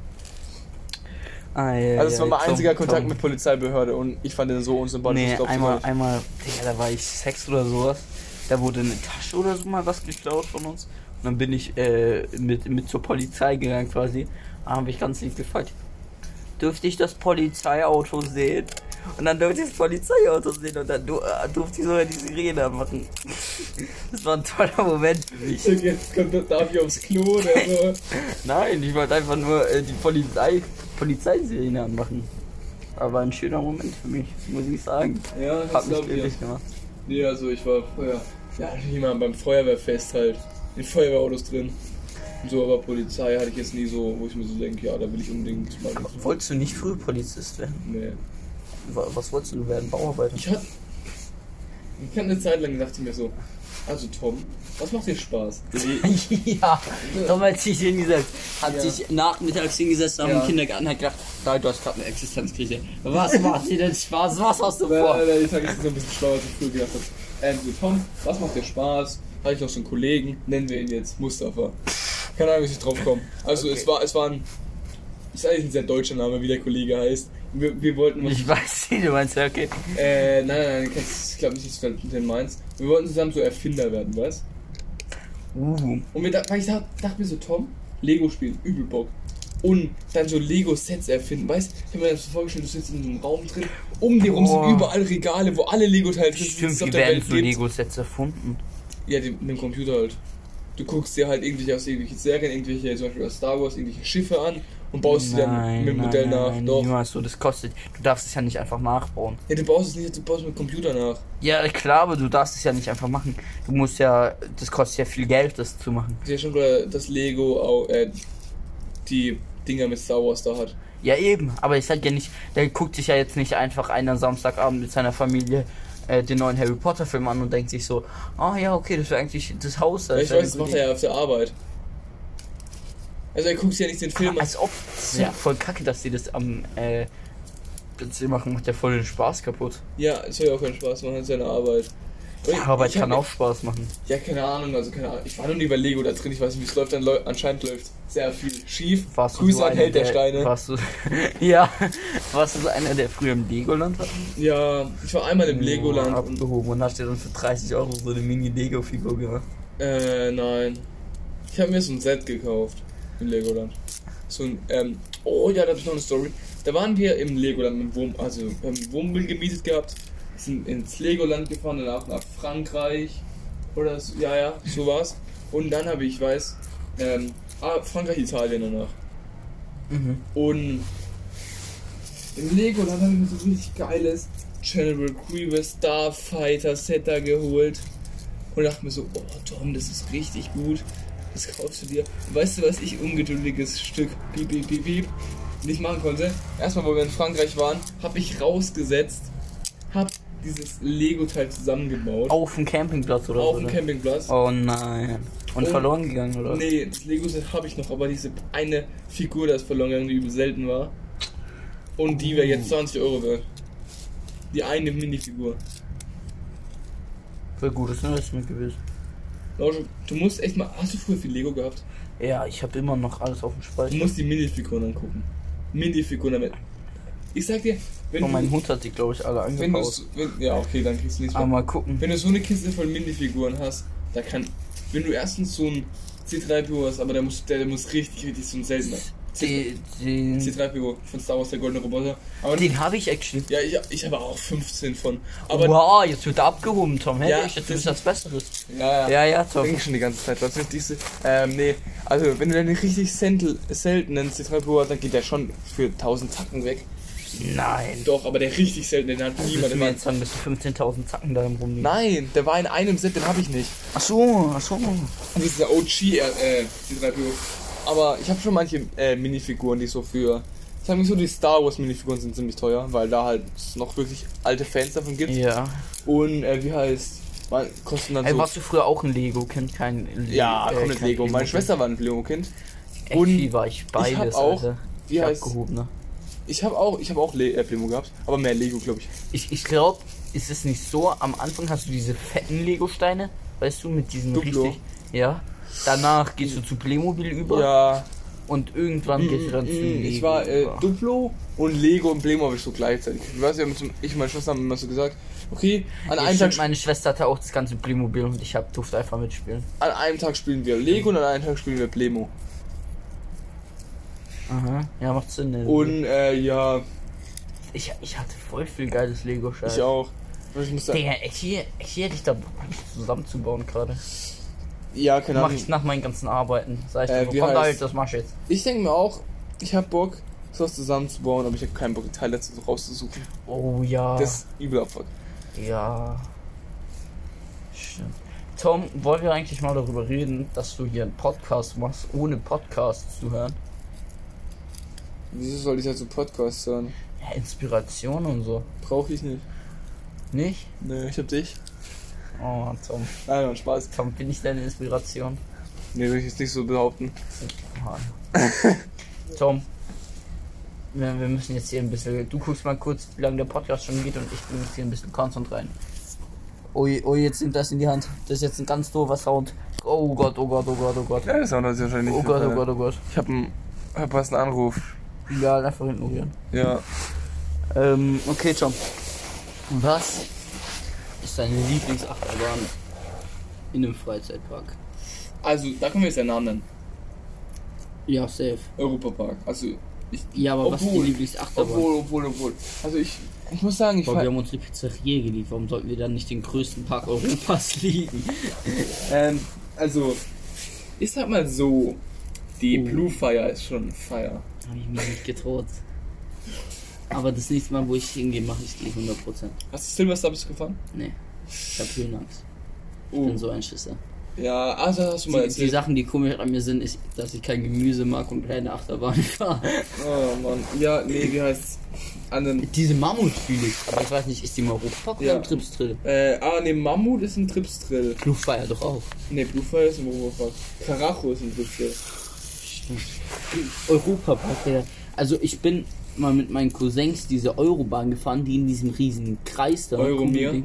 Ah, ja, Also, das war ja, mein Tom, einziger Kontakt Tom. mit Polizeibehörde und ich fand den so unsympathisch. Nee, einmal, einmal, Digga, da war ich sechs oder sowas. Da wurde eine Tasche oder so mal was geklaut von uns. Und dann bin ich äh, mit, mit zur Polizei gegangen quasi. Da habe ich ganz lieb gefragt, dürfte ich das Polizeiauto sehen? Und dann durfte ich das Polizeiauto sehen und dann äh, durfte ich sogar die Sirene machen. Das war ein toller Moment für mich. Jetzt kommt, darf ich aufs Klo oder so. Nein, ich wollte einfach nur äh, die Polizei, Polizeisirene anmachen. Aber ein schöner Moment für mich, muss ich sagen. Ja, Hat das mich glaub ich. glücklich gemacht. Nee, also ich war früher, ja, natürlich immer beim Feuerwehrfest halt, in Feuerwehrautos drin. Und so, aber Polizei hatte ich jetzt nie so, wo ich mir so denke, ja, da will ich unbedingt mal. Wolltest du nicht früh Polizist werden? Nee. Wa- Was wolltest du werden? Bauarbeiter? Ich hatte, ich hatte eine Zeit lang gedacht ich mir so, also Tom, was macht dir Spaß? ja, Tom hat sich hingesetzt, hat Ja. sich nachmittags hingesetzt nach Ja. dem Kindergarten hat gedacht, nein, du hast gerade eine Existenzkrise. Was macht dir denn Spaß? Was hast du vor? Nein, ich sag jetzt so ein bisschen schlauer, als ich früher gedacht habe. Ähm, so, Tom, was macht dir Spaß? Habe ich noch so einen Kollegen, nennen wir ihn jetzt Mustafa. Keine Ahnung, wie ich drauf komme. Also Okay. es war, es war ein, ist eigentlich ein sehr deutscher Name, wie der Kollege heißt. Wir, wir wollten Ich weiß nicht, du meinst ja, okay. Äh, nein, nein, nein, ich glaube nicht, dass du den meinst. Wir wollten zusammen so Erfinder werden, weißt Uh, Und wir, weil ich dachte, dachte mir so, Tom, Lego spielen, übel Bock. Und dann so Lego-Sets erfinden, weißt Ich habe mir das so vorgestellt, du sitzt in einem Raum drin, um dir rum sind überall Regale, wo alle Lego-Teile drin sind, die stimmt, der werden so. Lego-Sets erfunden? Ja, die, mit dem Computer halt. Du guckst dir halt irgendwelche aus irgendwelchen Serien, irgendwelche, zum Beispiel aus Star Wars, irgendwelche Schiffe an und baust sie dann mit dem Modell nach. Nein, Doch. niemals so, das kostet. Du darfst es ja nicht einfach nachbauen. Ja, du baust es nicht, du baust mit dem Computer nach. Ja, klar, aber du darfst es ja nicht einfach machen. Du musst ja, das kostet ja viel Geld, das zu machen. Ich sehe schon gerade, dass Lego auch, äh, die Dinger mit Star Wars da hat. Ja, eben, aber ich sag ja nicht, der guckt sich ja jetzt nicht einfach einen Samstagabend mit seiner Familie äh, den neuen Harry Potter Film an und denkt sich so, ah ja, okay, das wäre eigentlich das Haus. Ja, Das ich wär weiß, das macht er ja auf der Arbeit. Also er guckt sich ja nicht den Film an. Als ob, ja voll kacke, dass die das am äh, PC machen, macht ja voll den Spaß kaputt. Ja, es soll ja auch keinen Spaß machen, es ist ja eine Arbeit. Ja, aber ich kann hab- auch Spaß machen. Ja, keine Ahnung, also keine Ahnung. Ich war noch nie bei Lego da drin, ich weiß nicht, wie es läuft, dann läu anscheinend läuft sehr viel schief. Warst du Grüße an Held der Steine. Warst du, ja, warst du so einer, der früher im Legoland war? Ja, ich war einmal im Legoland und, abgehoben und hast dir dann für 30 Euro so eine Mini-Lego-Figur gemacht. äh, nein. Ich habe mir so ein Set gekauft im Legoland. So ein, ähm, oh ja, da habe ich noch eine Story. Da waren wir im Legoland mit Wohn also ein Wohnmobil gemietet gehabt, sind ins Legoland gefahren, danach nach Frankreich oder so, ja, ja, so war's. Und dann habe ich, weiß, ähm, ah, Frankreich, Italien danach. Mhm. Und im Legoland habe ich mir so richtig geiles General Grievous Starfighter Set da geholt. Und dachte mir so, oh Tom, das ist richtig gut. Das kaufst du dir. Und weißt du, was ich ungeduldiges Stück piep, piep, piep, piep, nicht machen konnte? Erstmal, wo wir in Frankreich waren, habe ich rausgesetzt, habe dieses Lego-Teil zusammengebaut. Auf dem Campingplatz oder auf so? dem oder? Campingplatz. Oh nein. Und, Und- verloren gegangen, oder? Nee, das Lego-Set habe ich noch, aber diese eine Figur, da ist verloren gegangen, die übel selten war. Und die wäre jetzt 20 Euro wert. Die eine Minifigur. Voll gutes Investment gewesen. Lausche, du musst echt mal. Hast du früher viel Lego gehabt? Ja, ich habe immer noch alles auf dem Du Speicher. musst die Minifiguren angucken. Minifiguren damit. Ich sag dir, wenn Und Oh, mein du. Hund hat die, glaube ich, alle Wenn du angepaust. wenn, ja, okay, dann kriegst du nichts Aber mehr. mal gucken. Wenn du so eine Kiste voll Minifiguren hast, da kann. Wenn du erstens so ein C3PO hast, aber der muss, der, der muss richtig, richtig so ein seltener. Die, den C3PO von Star Wars, der goldene Roboter. Aber den habe ich actually. Ja, ich, ich habe auch 15 von. Aber wow, jetzt wird er abgehoben, Tom. Hey, Ja, ich jetzt das- ist das Besseres. ja, ja. Ja, ja, Tom. Denke schon die ganze Zeit, was ist diese? Ähm, nee, also wenn du einen richtig seltenen C3PO hast, dann geht der schon für 1000 Zacken weg. Nein. Doch, aber der richtig seltene, den hat Willst niemand. war, jetzt dass du 15.000 Zacken da rumliegen? nein, der war in einem Set, den habe ich nicht. Ach so, ach so. Das ist der OG äh, C3PO. Aber ich habe schon manche äh, Minifiguren, die so für. Sagen wir so, die Star Wars Minifiguren sind ziemlich teuer, weil da halt noch wirklich alte Fans davon gibt. Ja. Und äh, wie heißt. Man, kosten dann Ey, so. warst du früher auch ein Lego-Kind? Kein Le Ja, äh, komplett kein Lego. Meine Lego-Kind? Schwester war ein Lego-Kind. Und war ich beides, hab auch- Alter. wie ich heißt- abgehoben, ne? Ich habe auch, ich habe auch Le äh, Playmo gehabt, aber mehr Lego, glaube ich. Ich, ich glaube, ist es nicht so, am Anfang hast du diese fetten Lego-Steine, weißt du, mit diesen Duplo. richtig. Ja. Danach gehst du zu Playmobil über Ja, und irgendwann gehst du dann zu mm, Lego. ich war äh. Duplo und Lego und Playmo habe ich so gleichzeitig. Ich weiß ja, ich und meine Schwester haben immer so gesagt, okay, an Ja, einem stimmt, Tag, meine Schwester hatte auch das ganze Playmobil und ich hab, durfte einfach mitspielen. an einem Tag spielen wir Lego und an einem Tag spielen wir Playmo. Aha. Ja, macht Sinn. Ne? Und äh, ja, ich, ich hatte voll viel geiles Lego-Scheiß. ich auch. Ich muss sagen, Digga, echt hier, hier hätte ich da zusammenzubauen gerade. ja, keine Mach Ahnung. ich nach meinen ganzen Arbeiten. Sag ich Äh, dir, komm halt, das mach ich jetzt. Ich denke mir auch, ich habe Bock, sowas zusammenzubauen, aber ich habe keinen Bock, die Teile dazu rauszusuchen. Oh ja. Das ist übel Abfuck. Ja. Stimmt. Tom, wollen wir eigentlich mal darüber reden, dass du hier einen Podcast machst, ohne Podcast zu hören? Wieso soll ich dazu Podcast hören? Ja, Inspiration und so. Brauche ich nicht. Nicht? Nee, ich hab dich. Oh, Tom. Nein, Mann, Spaß. Tom, bin ich deine Inspiration? Nee, will ich jetzt nicht so behaupten. Tom, wir, müssen jetzt hier ein bisschen. Du guckst mal kurz, wie lange der Podcast schon geht und ich bin jetzt hier ein bisschen Content rein. Oh, je- oh, jetzt nimmt das in die Hand. Das ist jetzt ein ganz doofer Sound. Oh Gott, oh Gott, oh Gott, oh Gott. Ja, das Sound sich wahrscheinlich Oh Gott, oh Gott, oh Gott. Ich hab einen, hab was einen Anruf. Egal, einfach ignorieren. Ja. Ähm, okay, Tom. Was ist deine Lieblingsachterbahn in einem Freizeitpark? Also, da können wir jetzt den Namen nennen. Ja, safe. Europapark. Also, ich. Ja, aber was ist die Obwohl- Lieblingsachterbahn? Obwohl, obwohl, obwohl. Also, ich, ich muss sagen, ich Boah, wir haben unsere Pizzeria geliebt. Warum sollten wir dann nicht den größten Park Europas lieben? ähm, also, ich sag mal so, die Oh. Blue Fire ist schon Fire. Habe ich mich nicht getraut. Aber das nächste Mal, wo ich hingehe, mache ich die 100%. Hast du Silverstar bist du gefahren? Nee. Ich hab Höhenangst. Ich Oh. bin so ein Schisser. Ja, also hast du mal Die, die. Sachen, die komisch an mir sind, ist, dass ich kein Gemüse mag und keine Achterbahn fahre. Oh Mann. Ja, nee, wie heißt's? An den, Diese Mammut fühle ich. Aber ich weiß nicht, ist die im Europapark Ja. oder im Tripsdrill? äh, ah, nee, Mammut ist ein Tripsdrill. Luftfeier doch auch. Nee, Blue Fire ist im Europapark. Karacho ist ein Tripsdrill. Europapark. Also ich bin mal mit meinen Cousins diese Eurobahn gefahren, die in diesem riesen Kreis da. Ding.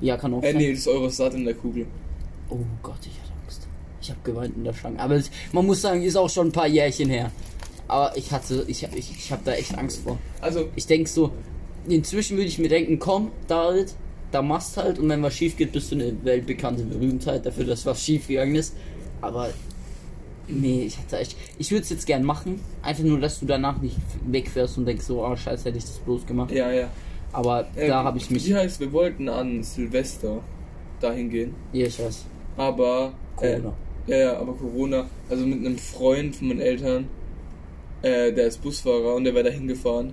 Ja, kann auch Äh, sein. nee, das Eurostat in der Kugel. Oh Gott, ich hatte Angst. Ich habe geweint in der Schlange. Aber es, man muss sagen, ist auch schon ein paar Jährchen her. Aber ich hatte, ich, ich, ich habe da echt Angst vor. Also, Ich denk so, inzwischen würde ich mir denken, komm, David, da machst halt und wenn was schief geht, bist du eine weltbekannte Berühmtheit dafür, dass was schief gegangen ist. Aber nee, ich hatte echt, ich würde es jetzt gern machen, einfach nur, dass du danach nicht wegfährst und denkst so, ah scheiße, hätte ich das bloß gemacht. ja, ja. Aber Äh, da habe ich mich, Wie heißt, wir wollten an Silvester dahin gehen. ja, ich weiß, Aber. Corona. Äh, ja, ja, aber Corona. Also mit einem Freund von meinen Eltern. Äh, der ist Busfahrer und der wäre da hingefahren.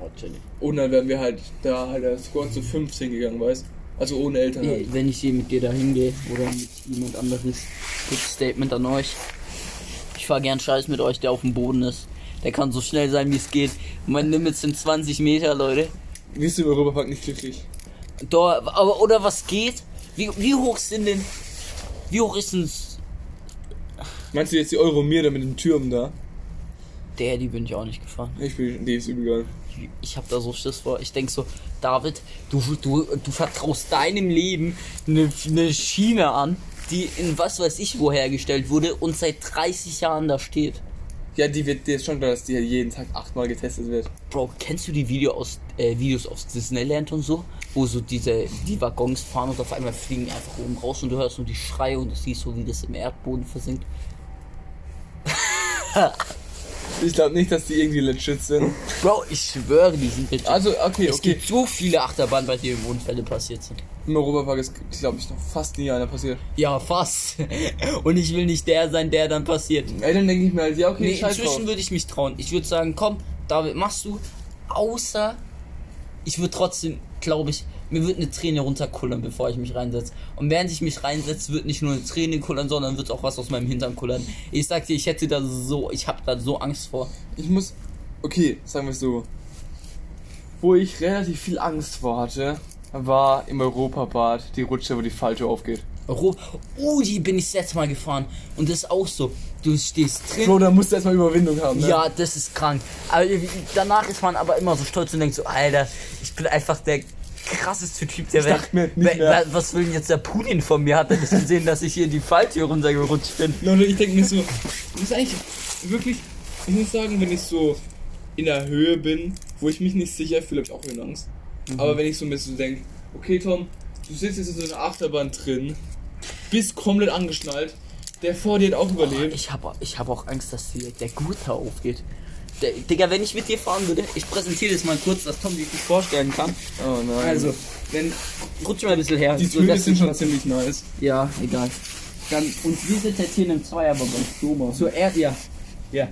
Oh, chillig. Und dann wären wir halt da halt als Squad zu 15 gegangen, weißt Also ohne Eltern halt. Wenn ich hier mit dir da hingehe oder mit jemand anderes, kurzes Statement an euch. Ich fahr gern Scheiß mit euch, der auf dem Boden ist. Der kann so schnell sein, wie es geht. Mein Limit sind 20 Meter, Leute. Wirst du im Europapark nicht glücklich? Da, aber, oder was geht? Wie, wie hoch sind denn. Wie hoch ist denn. Meinst du jetzt die Euromir mit den Türmen da? Der, die bin ich auch nicht gefahren. Ich bin, die ist übel geil. Ich hab da so Schiss vor. Ich denk so, David, du, du, du vertraust deinem Leben eine, eine Schiene an, die in was weiß ich wo hergestellt wurde und seit 30 Jahren da steht. Ja, die wird dir ist schon klar, dass die jeden Tag achtmal getestet wird. Bro, kennst du die Video aus, äh, Videos aus Disneyland und so? Wo so diese, die Waggons fahren und auf einmal fliegen einfach oben raus und du hörst nur die Schreie und du siehst so, wie das im Erdboden versinkt. Ich glaube nicht, dass die irgendwie legit sind. Bro, ich schwöre, die sind legit. Also, okay, es okay. gibt so viele Achterbahnen, bei denen Unfälle passiert sind. Im Europapark ist, glaube ich, noch fast nie einer passiert. Ja, fast. Und ich will nicht der sein, der dann passiert. Ey, dann denke ich mir halt, ja, okay, Nee, scheiß inzwischen würde ich mich trauen. Ich würde sagen, komm, David, machst du. Außer, ich würde trotzdem, glaube ich, mir wird eine Träne runterkullern, bevor ich mich reinsetze. Und während ich mich reinsetze, wird nicht nur eine Träne kullern, sondern wird auch was aus meinem Hintern kullern. Ich sag dir, ich hätte da so, ich habe da so Angst vor. Ich muss, okay, sagen wir es so. Wo ich relativ viel Angst vor hatte, war im Europabad die Rutsche, wo die Falltür aufgeht. Ro oh, die bin ich das letzte Mal gefahren. Und das ist auch so. Du stehst drin. Bro, da musst du erstmal Überwindung haben, ne? Ja, das ist krank. Aber danach ist man aber immer so stolz und denkt so, Alter, ich bin einfach der krasseste Typ der Ich Welt. mir nicht mehr. wa- Was will denn jetzt der Putin von mir? Hat er nicht gesehen, dass ich hier in die Falltür runtergerutscht bin? Leute, ich denke mir so, das ist eigentlich wirklich, ich muss sagen, wenn ich so in der Höhe bin, wo ich mich nicht sicher fühle, habe ich auch Höhenangst. Aber wenn ich so ein bisschen so denke, okay Tom, du sitzt jetzt in so einer Achterbahn drin, bist komplett angeschnallt, der vor dir hat auch überlebt. Ich habe ich hab auch Angst, dass hier der Gurter aufgeht. Der, Digga, wenn ich mit dir fahren würde, ich präsentiere das mal kurz, dass Tom sich das vorstellen kann. Oh nein. Also, wenn. Rutsch mal ein bisschen her. die so, dass sind ich- schon ziemlich nice. Ja, egal. Dann, und wir sind jetzt hier in einem Zweier beim Stoma. Zuerst, ja. Ja.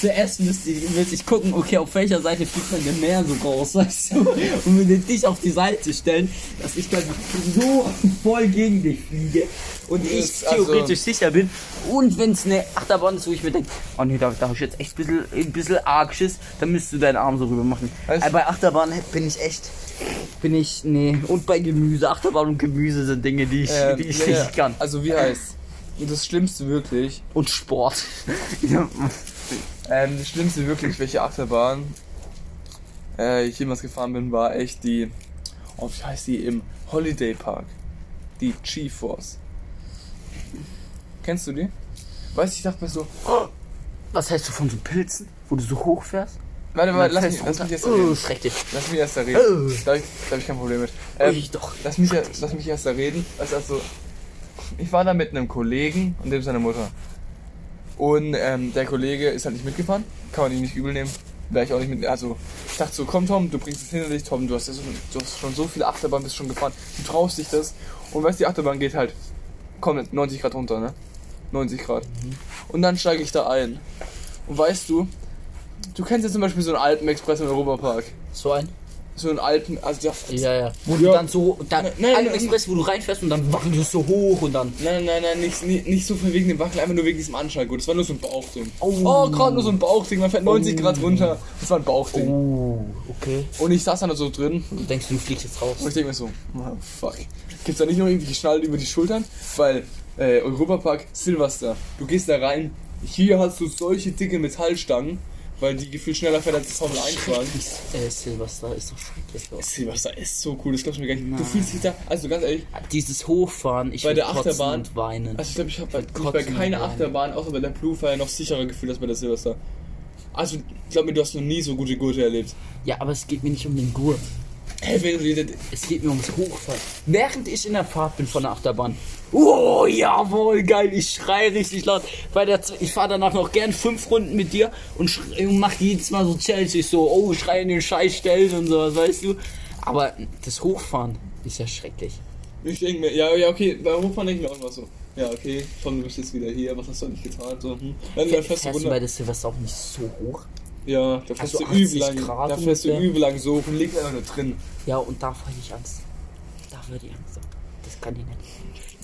Zuerst müsste ich, müsste ich gucken, okay, auf welcher Seite fliegt man denn mehr so raus, weißt du? Und mir dich auf die Seite stellen, dass ich dann so voll gegen dich fliege und ich ist also- theoretisch sicher bin. Und wenn es eine Achterbahn ist, wo ich mir denke, oh nee, da, da hab ich jetzt echt ein bisschen, ein bisschen arg Schiss, dann müsstest du deinen Arm so rüber machen. Aber bei Achterbahn bin ich echt, bin ich, nee. Und bei Gemüse, Achterbahn und Gemüse sind Dinge, die ich, Ähm, die ich ja, nicht ja. kann. Also wie heißt das Schlimmste wirklich, Und Sport. ähm, das Schlimmste wirklich, welche Achterbahn äh, ich jemals gefahren bin, war echt die, oh, wie heißt die, im Holiday Park. Die G-Force. Kennst du die? Weißt du, ich dachte mir so, oh, Was heißt du von so Pilzen, wo du so hoch fährst? warte mal, Dann lass mich, du lass mich erst da Oh, reden. schreck dich. Lass mich erst da reden. Oh. Da habe ich, hab ich kein Problem mit. Ähm, Ui, doch. Lass mich, lass mich erst da reden. Also, also, ich war da mit einem Kollegen und dem seiner Mutter. Und ähm, der Kollege ist halt nicht mitgefahren. Kann man ihm nicht übel nehmen. Wäre ich auch nicht mit. Also, ich dachte so, komm Tom, du bringst es hinter dich. Tom, du hast, ja so, du hast schon so viele Achterbahn, bist schon gefahren. Du traust dich das. Und weißt du, die Achterbahn geht halt komplett 90 Grad runter, ne? 90 Grad. Und dann steige ich da ein. Und weißt du, du kennst ja zum Beispiel so einen Alpenexpress im Europapark. So ein? So einen Alpen, also der, Ja, ja. Wo du Ja. dann so, dann, Nein, nein, ein nein. Express, wo du reinfährst und dann wackelst du so hoch und dann. Nein, nein, nein, nicht, nicht, nicht so von wegen dem Wackeln, einfach nur wegen diesem Anschaltgut. Das war nur so ein Bauchding. Oh. Oh, gerade nur so ein Bauchding. Man fährt 90 Oh. Grad runter. Das war ein Bauchding. Oh, okay. Und ich saß dann da so drin Du denkst, du fliegst jetzt raus. und ich denke mir so, oh, fuck. Gibt's da nicht noch irgendwie geschnallt über die Schultern? Weil, äh, Europapark, Silvester. Du gehst da rein. Hier hast du solche dicke Metallstangen, weil die gefühlt schneller fährt als das Formel 1 waren. Äh, Silvester ist doch schrecklich. Doch. Silvester ist so cool, das glaubst du mir gar nicht. Du Nein. fühlst dich da, also ganz ehrlich, Dieses Hochfahren, ich Bei der Achterbahn- und weinen. also ich glaube, ich habe bei, bei keiner. Achterbahn, außer bei der Blue Fire, noch sicherer gefühlt als bei der Silvester. Also, ich glaube mir, du hast noch nie so gute Gurte erlebt. ja, aber es geht mir nicht um den Gurt. Hey, wenn du Es geht mir ums Hochfahren. Während ich in der Fahrt bin von der Achterbahn. Oh, jawohl, geil. Ich schrei richtig laut. Bei der, ich fahre danach noch gern fünf Runden mit dir und, und mach jedes Mal so Chelsea so, oh, schrei in den Scheißstellen und sowas, weißt du. Aber das Hochfahren ist ja schrecklich. ich denke mir, ja, ja, okay, bei Hochfahren denke ich mir auch immer so. Ja, okay, Tom, du bist jetzt wieder hier, was hast du eigentlich getan? So, hm. Dann, dann fährst du Fährst du bei der Silvester auch nicht so hoch? Ja, da fährst Also du 80 übel lang. Grad da fährst du übel lang so und liegst einfach nur drin. Ja, und da habe ich Angst. Da würde ich Angst haben. Das kann ich nicht.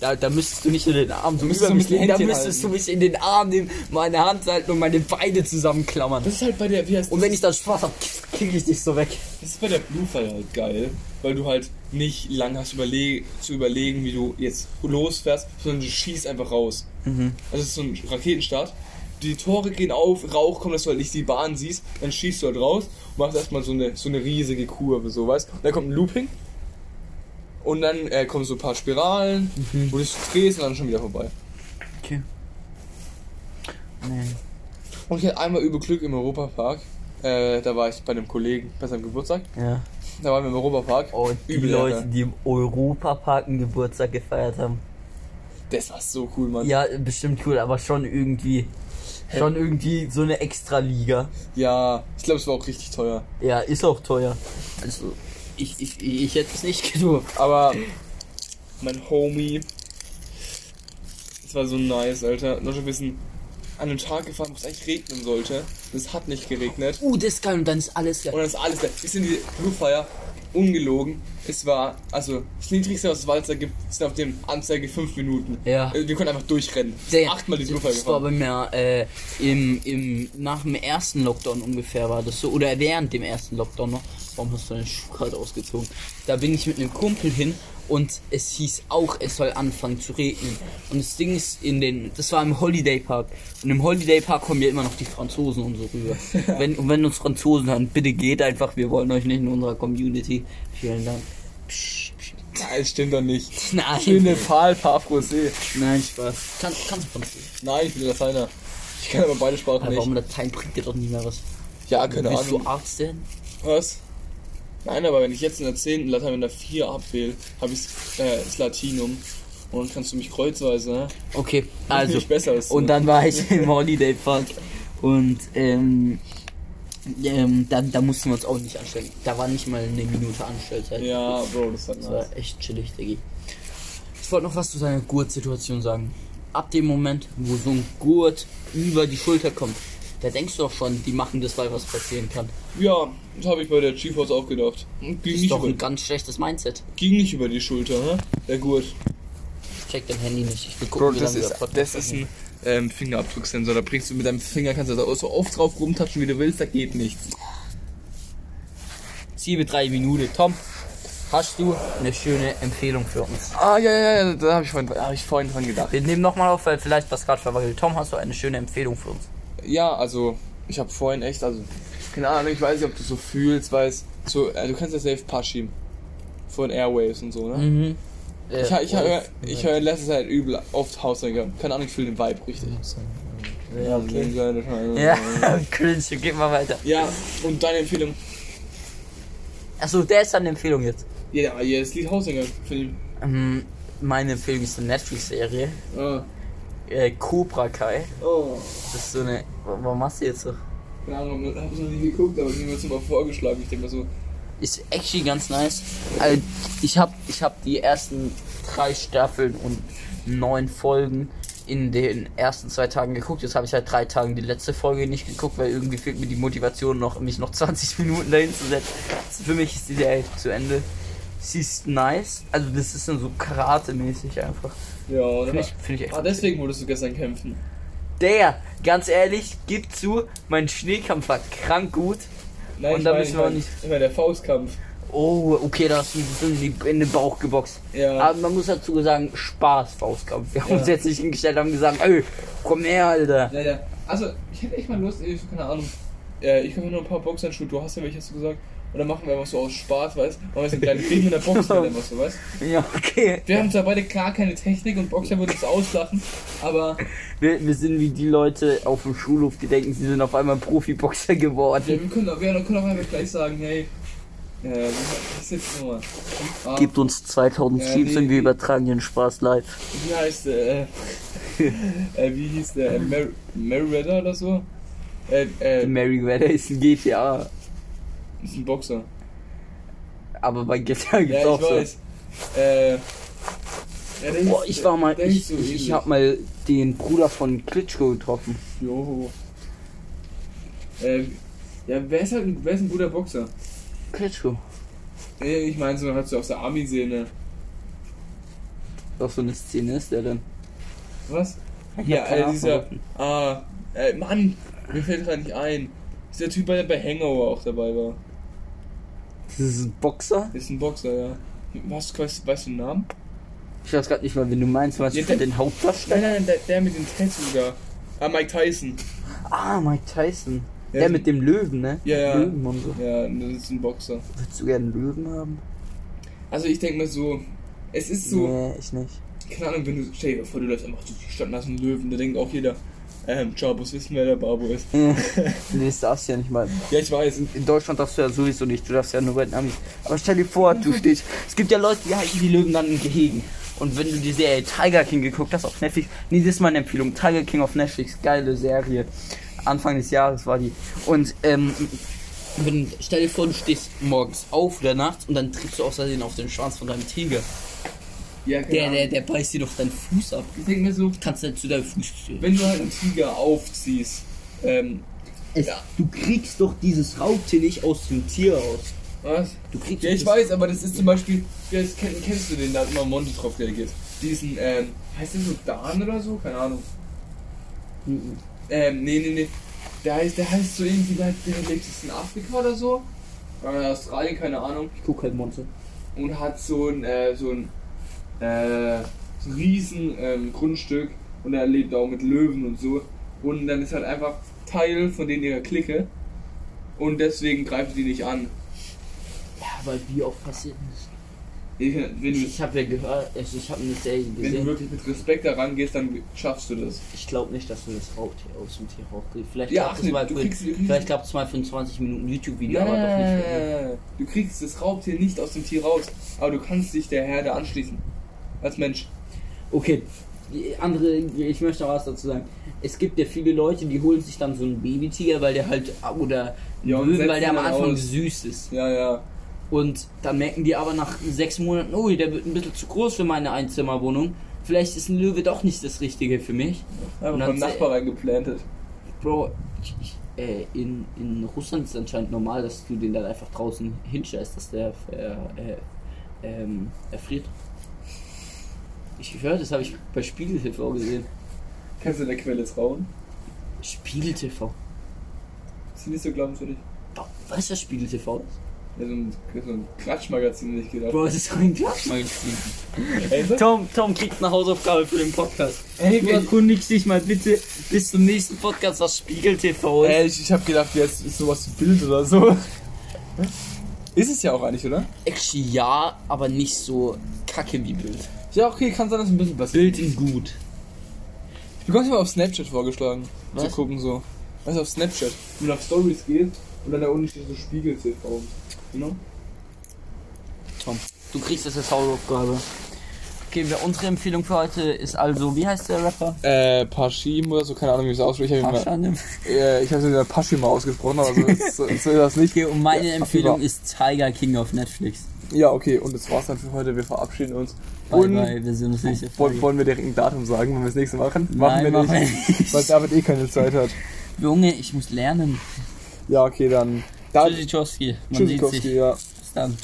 Da, da müsstest du nicht in den Arm, du müsstest müsstest so mich, da müsstest du mich in den Arm nehmen, meine Hand halten und meine Beine zusammenklammern. Das ist halt bei der, wie heißt Und wenn ich dann Spaß habe, kriege ich dich so weg. Das ist bei der Blue Fire halt geil, weil du halt nicht lang hast überle zu überlegen, wie du jetzt losfährst, sondern du schießt einfach raus. Also es ist so ein Raketenstart. Die Tore gehen auf, Rauch kommt, dass du halt nicht die Bahn siehst, dann schießt du halt raus und machst erstmal so eine, so eine riesige Kurve, so weißt und Dann kommt ein Looping und dann äh, kommen so ein paar Spiralen, wo du dich drehst und dann schon wieder vorbei. Okay. Nee. Und ich hatte einmal übel Glück im Europapark. Äh, da war ich bei einem Kollegen bei seinem Geburtstag. Ja. Da waren wir im Europapark. Und die Übel Leute, Ärger. die im Europapark einen Geburtstag gefeiert haben. Das war so cool, Mann. Ja, bestimmt cool, aber schon irgendwie. Schon irgendwie so eine Extra-Liga. Ja, ich glaube, es war auch richtig teuer. Ja, ist auch teuer. Also, ich, ich, ich hätte es nicht gedurft. Aber mein Homie, es war so nice, Alter. Noch ein bisschen an einem Tag gefahren, wo es eigentlich regnen sollte. Es hat nicht geregnet. Uh, das ist geil und dann ist alles Und dann ist alles da. Wir sind die Blue Fire ungelogen. Es war, also, das niedrigste, was Walzer gibt, sind auf dem Anzeige 5 Minuten. Ja. Äh, Wir können einfach durchrennen. Der- Achtmal die Fire Das war bei mir äh, im, im, nach dem ersten Lockdown ungefähr war das so. Oder während dem ersten Lockdown noch. Warum hast du deinen Schuh gerade ausgezogen? Da bin ich mit einem Kumpel hin und es hieß auch, es soll anfangen zu regnen. Und das Ding ist in den, das war im Holiday Park. Und im Holiday Park kommen ja immer noch die Franzosen und so rüber. wenn, und wenn uns Franzosen hören, bitte geht einfach, wir wollen euch nicht in unserer Community. Vielen Dank. Psch, psch. Nein, das stimmt doch nicht. Nein. Schöne Pfahl, Parfrosé. Nein, Spaß. Kann, kannst du Französisch? Nein, ich bin Lateiner. Ich kann aber beide Sprachen Aber nicht. warum Latein bringt dir doch nicht mehr was? Ja, keine Ahnung. du Arzt werden? Was? Nein, aber wenn ich jetzt in der 10. Latein mit der 4 abwähle, habe ich äh, das Latinum. Und dann kannst du mich kreuzweise, ne? Okay, Also, als. Und dann war ich im Holiday Park und ähm, ähm, da, da mussten wir uns auch nicht anstellen. Da war nicht mal eine Minute Anstellzeit. Ja, Bro, das hat Das nice. war echt chillig, Diggi. Ich wollte noch was zu seiner Gurtsituation sagen. Ab dem Moment, wo so ein Gurt über die Schulter kommt, da denkst du doch schon, die machen das, weil was passieren kann. Ja, das habe ich bei der GeForce auch gedacht. Ging Das ist nicht, doch über, ein ganz schlechtes Mindset. ging nicht über die Schulter, ne? Der Gurt. Check dein Handy nicht. Ich will gucken, Bro, wie das ist, das ist ein ähm, Fingerabdrucksensor. Da bringst du mit deinem Finger, kannst du da so oft drauf rumtatschen, wie du willst, da geht nichts. 7, 3 Minuten. Tom, hast du eine schöne Empfehlung für uns? Ah, ja, ja, ja, da habe ich, vorhin- hab ich vorhin dran gedacht. Wir nehmen nochmal auf, weil vielleicht was gerade verwackelt. Tom, hast du eine schöne Empfehlung für uns? Ja, also, ich habe vorhin echt, also, keine Ahnung, ich weiß nicht, ob du so fühlst, weißt, so, äh, du kannst ja safe schieben. Von Airwaves und so, ne? Mhm. Ich, ich, höre, ich höre in letzter Zeit übel oft Haussänger. Keine Ahnung, ich fühle den Vibe richtig. Ja, okay. Ja. Cringe, geh mal weiter. ja, und deine Empfehlung? Achso, der ist eine Empfehlung jetzt. Ja, ja, das Lied Haussänger für ihn. Ähm, meine Empfehlung ist eine Netflix-Serie. Ah. Äh, Cobra Kai. Oh. Das ist so eine. Warum machst du jetzt so? Keine Ahnung, ich hab's noch nie geguckt, aber mir wird mal vorgeschlagen. Ich denke mal so, Ist actually ganz nice. Also, ich habe ich hab die ersten drei Staffeln und neun Folgen in den ersten zwei Tagen geguckt. Jetzt habe ich seit drei Tagen die letzte Folge nicht geguckt, weil irgendwie fehlt mir die Motivation noch, mich noch 20 Minuten dahin zu setzen. Für mich ist die Serie zu Ende. Sie ist nice. Also das ist dann so Karate-mäßig einfach. Ja, oder? Finde ich, find ich echt. Ah, deswegen wurdest du gestern kämpfen. Der, ganz ehrlich, gib zu, mein Schneekampf war krank gut. Nein, Und ich da müssen ich wir auch nicht- Ich meine, der Faustkampf. Oh, okay, da hast du in, die, in den Bauch geboxt. Ja. Aber man muss dazu sagen, Spaß, Faustkampf. Wir haben Ja. uns jetzt nicht hingestellt, haben gesagt, ey, komm her, Alter. Ja, ja. Also, ich hätte echt mal Lust, so, keine Ahnung, ich mir nur ein paar Boxhandschuhe, du hast ja welche, hast du gesagt? Und dann machen wir einfach so aus Spaß, weißt du? Machen wir so einen kleinen Krieg mit der Box mit einfach so, weißt Ja, okay. Wir haben zwar beide klar keine Technik und Boxer würde uns auslachen, aber Wir, wir sind wie die Leute auf dem Schulhof, die denken, sie sind auf einmal Profiboxer ja, geworden. wir können auch, wir können auch einfach gleich sagen, hey, äh, wie ist jetzt nochmal? Ah, Gebt uns 2000 Ja, Streams nee, und wir übertragen den Spaß live. wie heißt der? Äh, äh, wie hieß der? Äh, Mer Merida oder so? Äh, äh, Merryweather ist ein GTA, ist ein Boxer. aber bei GTA gibt's Ja, ich auch so. weiß. Äh, ja, der Boah, ich war mal, ich, so ich, hab mal den Bruder von Klitschko getroffen. Jo. Äh, ja, wer ist halt ein, wer ist ein guter Boxer? Klitschko. Nee, ich meine so halt so aus der Army-Szene. Was für eine Szene ist der denn? Was? Ich Ja, äh, dieser. Ah, äh, Mann, mir fällt gerade nicht ein. Dieser Typ, der bei Hangover auch dabei war. Das ist ein Boxer? Ist ein Boxer, ja. Was, weißt, weißt du den Namen? Ich weiß gerade nicht mal, wenn du meinst, was Ja, der- den Hauptdarsteller. Nein, nein, der, der mit dem Tattoo da. Ah, Mike Tyson. Ah, Mike Tyson. Ja, der mit dem Löwen, ne? Ja, ja. Löwen und so. Ja, das ist ein Boxer. Würdest du gerne einen Löwen haben? Also ich denke mal so, es ist so, Nee, ich nicht. keine Ahnung, wenn du, stell dir vor, du läufst einfach durch die Stadt nach so einem Löwen, da denkt auch jeder, ähm, ciao, muss wissen, wer der Babo ist. nee, das darfst du ja nicht mal. Ja, ich weiß. In Deutschland darfst du ja sowieso nicht, du darfst ja nur bei den Amis. Aber stell dir vor, du stehst. Es gibt ja Leute, die halten die Löwen dann in Gehegen. Und wenn du die Serie Tiger King geguckt hast auf Netflix, nee, das ist meine Empfehlung. Tiger King auf Netflix, geile Serie. Anfang des Jahres war die. Und ähm, wenn, stell dir vor, du stehst morgens auf oder nachts und dann trittst du aus Versehen auf den Schwanz von deinem Tiger. Ja, keine Der, der, der beißt dir doch deinen Fuß ab. Ich denke mir so, Kannst du zu deinem Fuß wenn du halt einen Tiger aufziehst, ähm, es, Ja. Du kriegst doch dieses Raubtier nicht aus dem Tier raus. was? Du kriegst Ja, ich das- weiß, aber das ist zum Beispiel, ja, das kenn, kennst du den, da hat immer Monty drauf reagiert. Diesen, ähm, heißt der so Dan oder so? Keine Ahnung. Mhm. Ähm, nee, nee, nee. Der heißt, der heißt so irgendwie, der, der lebt jetzt in Afrika oder so. Oder in Australien, keine Ahnung. Ich guck halt Monte. und hat so ein, äh, so ein, äh, riesen ähm, Grundstück und er lebt auch mit Löwen und so. Und dann ist halt einfach Teil von denen ihrer Clique und deswegen greift die nicht an. Ja, aber wie oft passiert das? Ich- Ich habe ja gehört, also ich habe eine Serie wenn du gesehen. wirklich mit Respekt daran gehst, dann schaffst du das. Ich glaube nicht, dass du das Raubtier aus dem Tier rauskriegst. Vielleicht Ja, klappt es mal, für- mal ein 20 Minuten YouTube-Video, aber doch nicht. Du kriegst das Raubtier nicht aus dem Tier raus, aber du kannst dich der Herde anschließen. Als Mensch. Okay, andere, ich möchte noch was dazu sagen. Es gibt ja viele Leute, die holen sich dann so einen Babytiger, weil der halt, oder Ja, Löwen, weil der am Anfang aus. süß ist. Ja, ja. Und dann merken die aber nach sechs Monaten, oh, der wird ein bisschen zu groß für meine Einzimmerwohnung. Vielleicht ist ein Löwe doch nicht das Richtige für mich. Einfach Und dann Nachbar reingeplantet. Bro, ich, ich, äh, in, in Russland ist es anscheinend normal, dass du den dann einfach draußen hinscheißt, dass der äh, äh, ähm, erfriert. Ich höre, das habe ich bei Spiegel TV gesehen. Kannst du in der Quelle trauen? Spiegel TV. Ist nicht so glaubenswürdig. Bro, Weißt du, was Spiegel TV ist? Ja, so ein, so ein Klatschmagazin nicht gedacht. Bro, das ist doch ein Klatschmagazin. Tom, Tom kriegt eine Hausaufgabe für den Podcast. Ey, Du erkundigst dich mal bitte bis zum nächsten Podcast, was Spiegel TV ist. ey, ich, ich hab gedacht, jetzt ist sowas wie Bild oder so. Ist es ja auch eigentlich, oder? Actually ja, aber nicht so kacke wie Bild. Ja, okay, kann sein, dass ein bisschen was. Bild in gut. Ich bekomme mal auf Snapchat vorgeschlagen, zu Was? gucken so. Weißt du, auf Snapchat. Wenn man auf Stories geht und dann da unten steht so Spiegel TV. Know? Tom, du kriegst das als Hausaufgabe. Okay, wir- unsere Empfehlung für heute ist also, wie heißt der Rapper? Äh, Pashim oder so, keine Ahnung, wie ich es ausspreche. Ich habe Paschanim. äh, ich hab's Pashim ausgesprochen, aber so ist, so ist das nicht. Okay, und meine Ja, Empfehlung ist Tiger King auf Netflix. Ja, okay, und das war's dann für heute. Wir verabschieden uns. Bye und bye, wir sehen uns nächste wollen, wollen wir direkt ein Datum sagen, wenn wir das nächste machen? Nein, machen wir machen wir nicht. nicht. Weil David eh keine Zeit hat. Junge, ich muss lernen. Ja, okay, dann. dann Tschüssikowski, man sieht sich. Tschüssikowski, ja. Bis dann.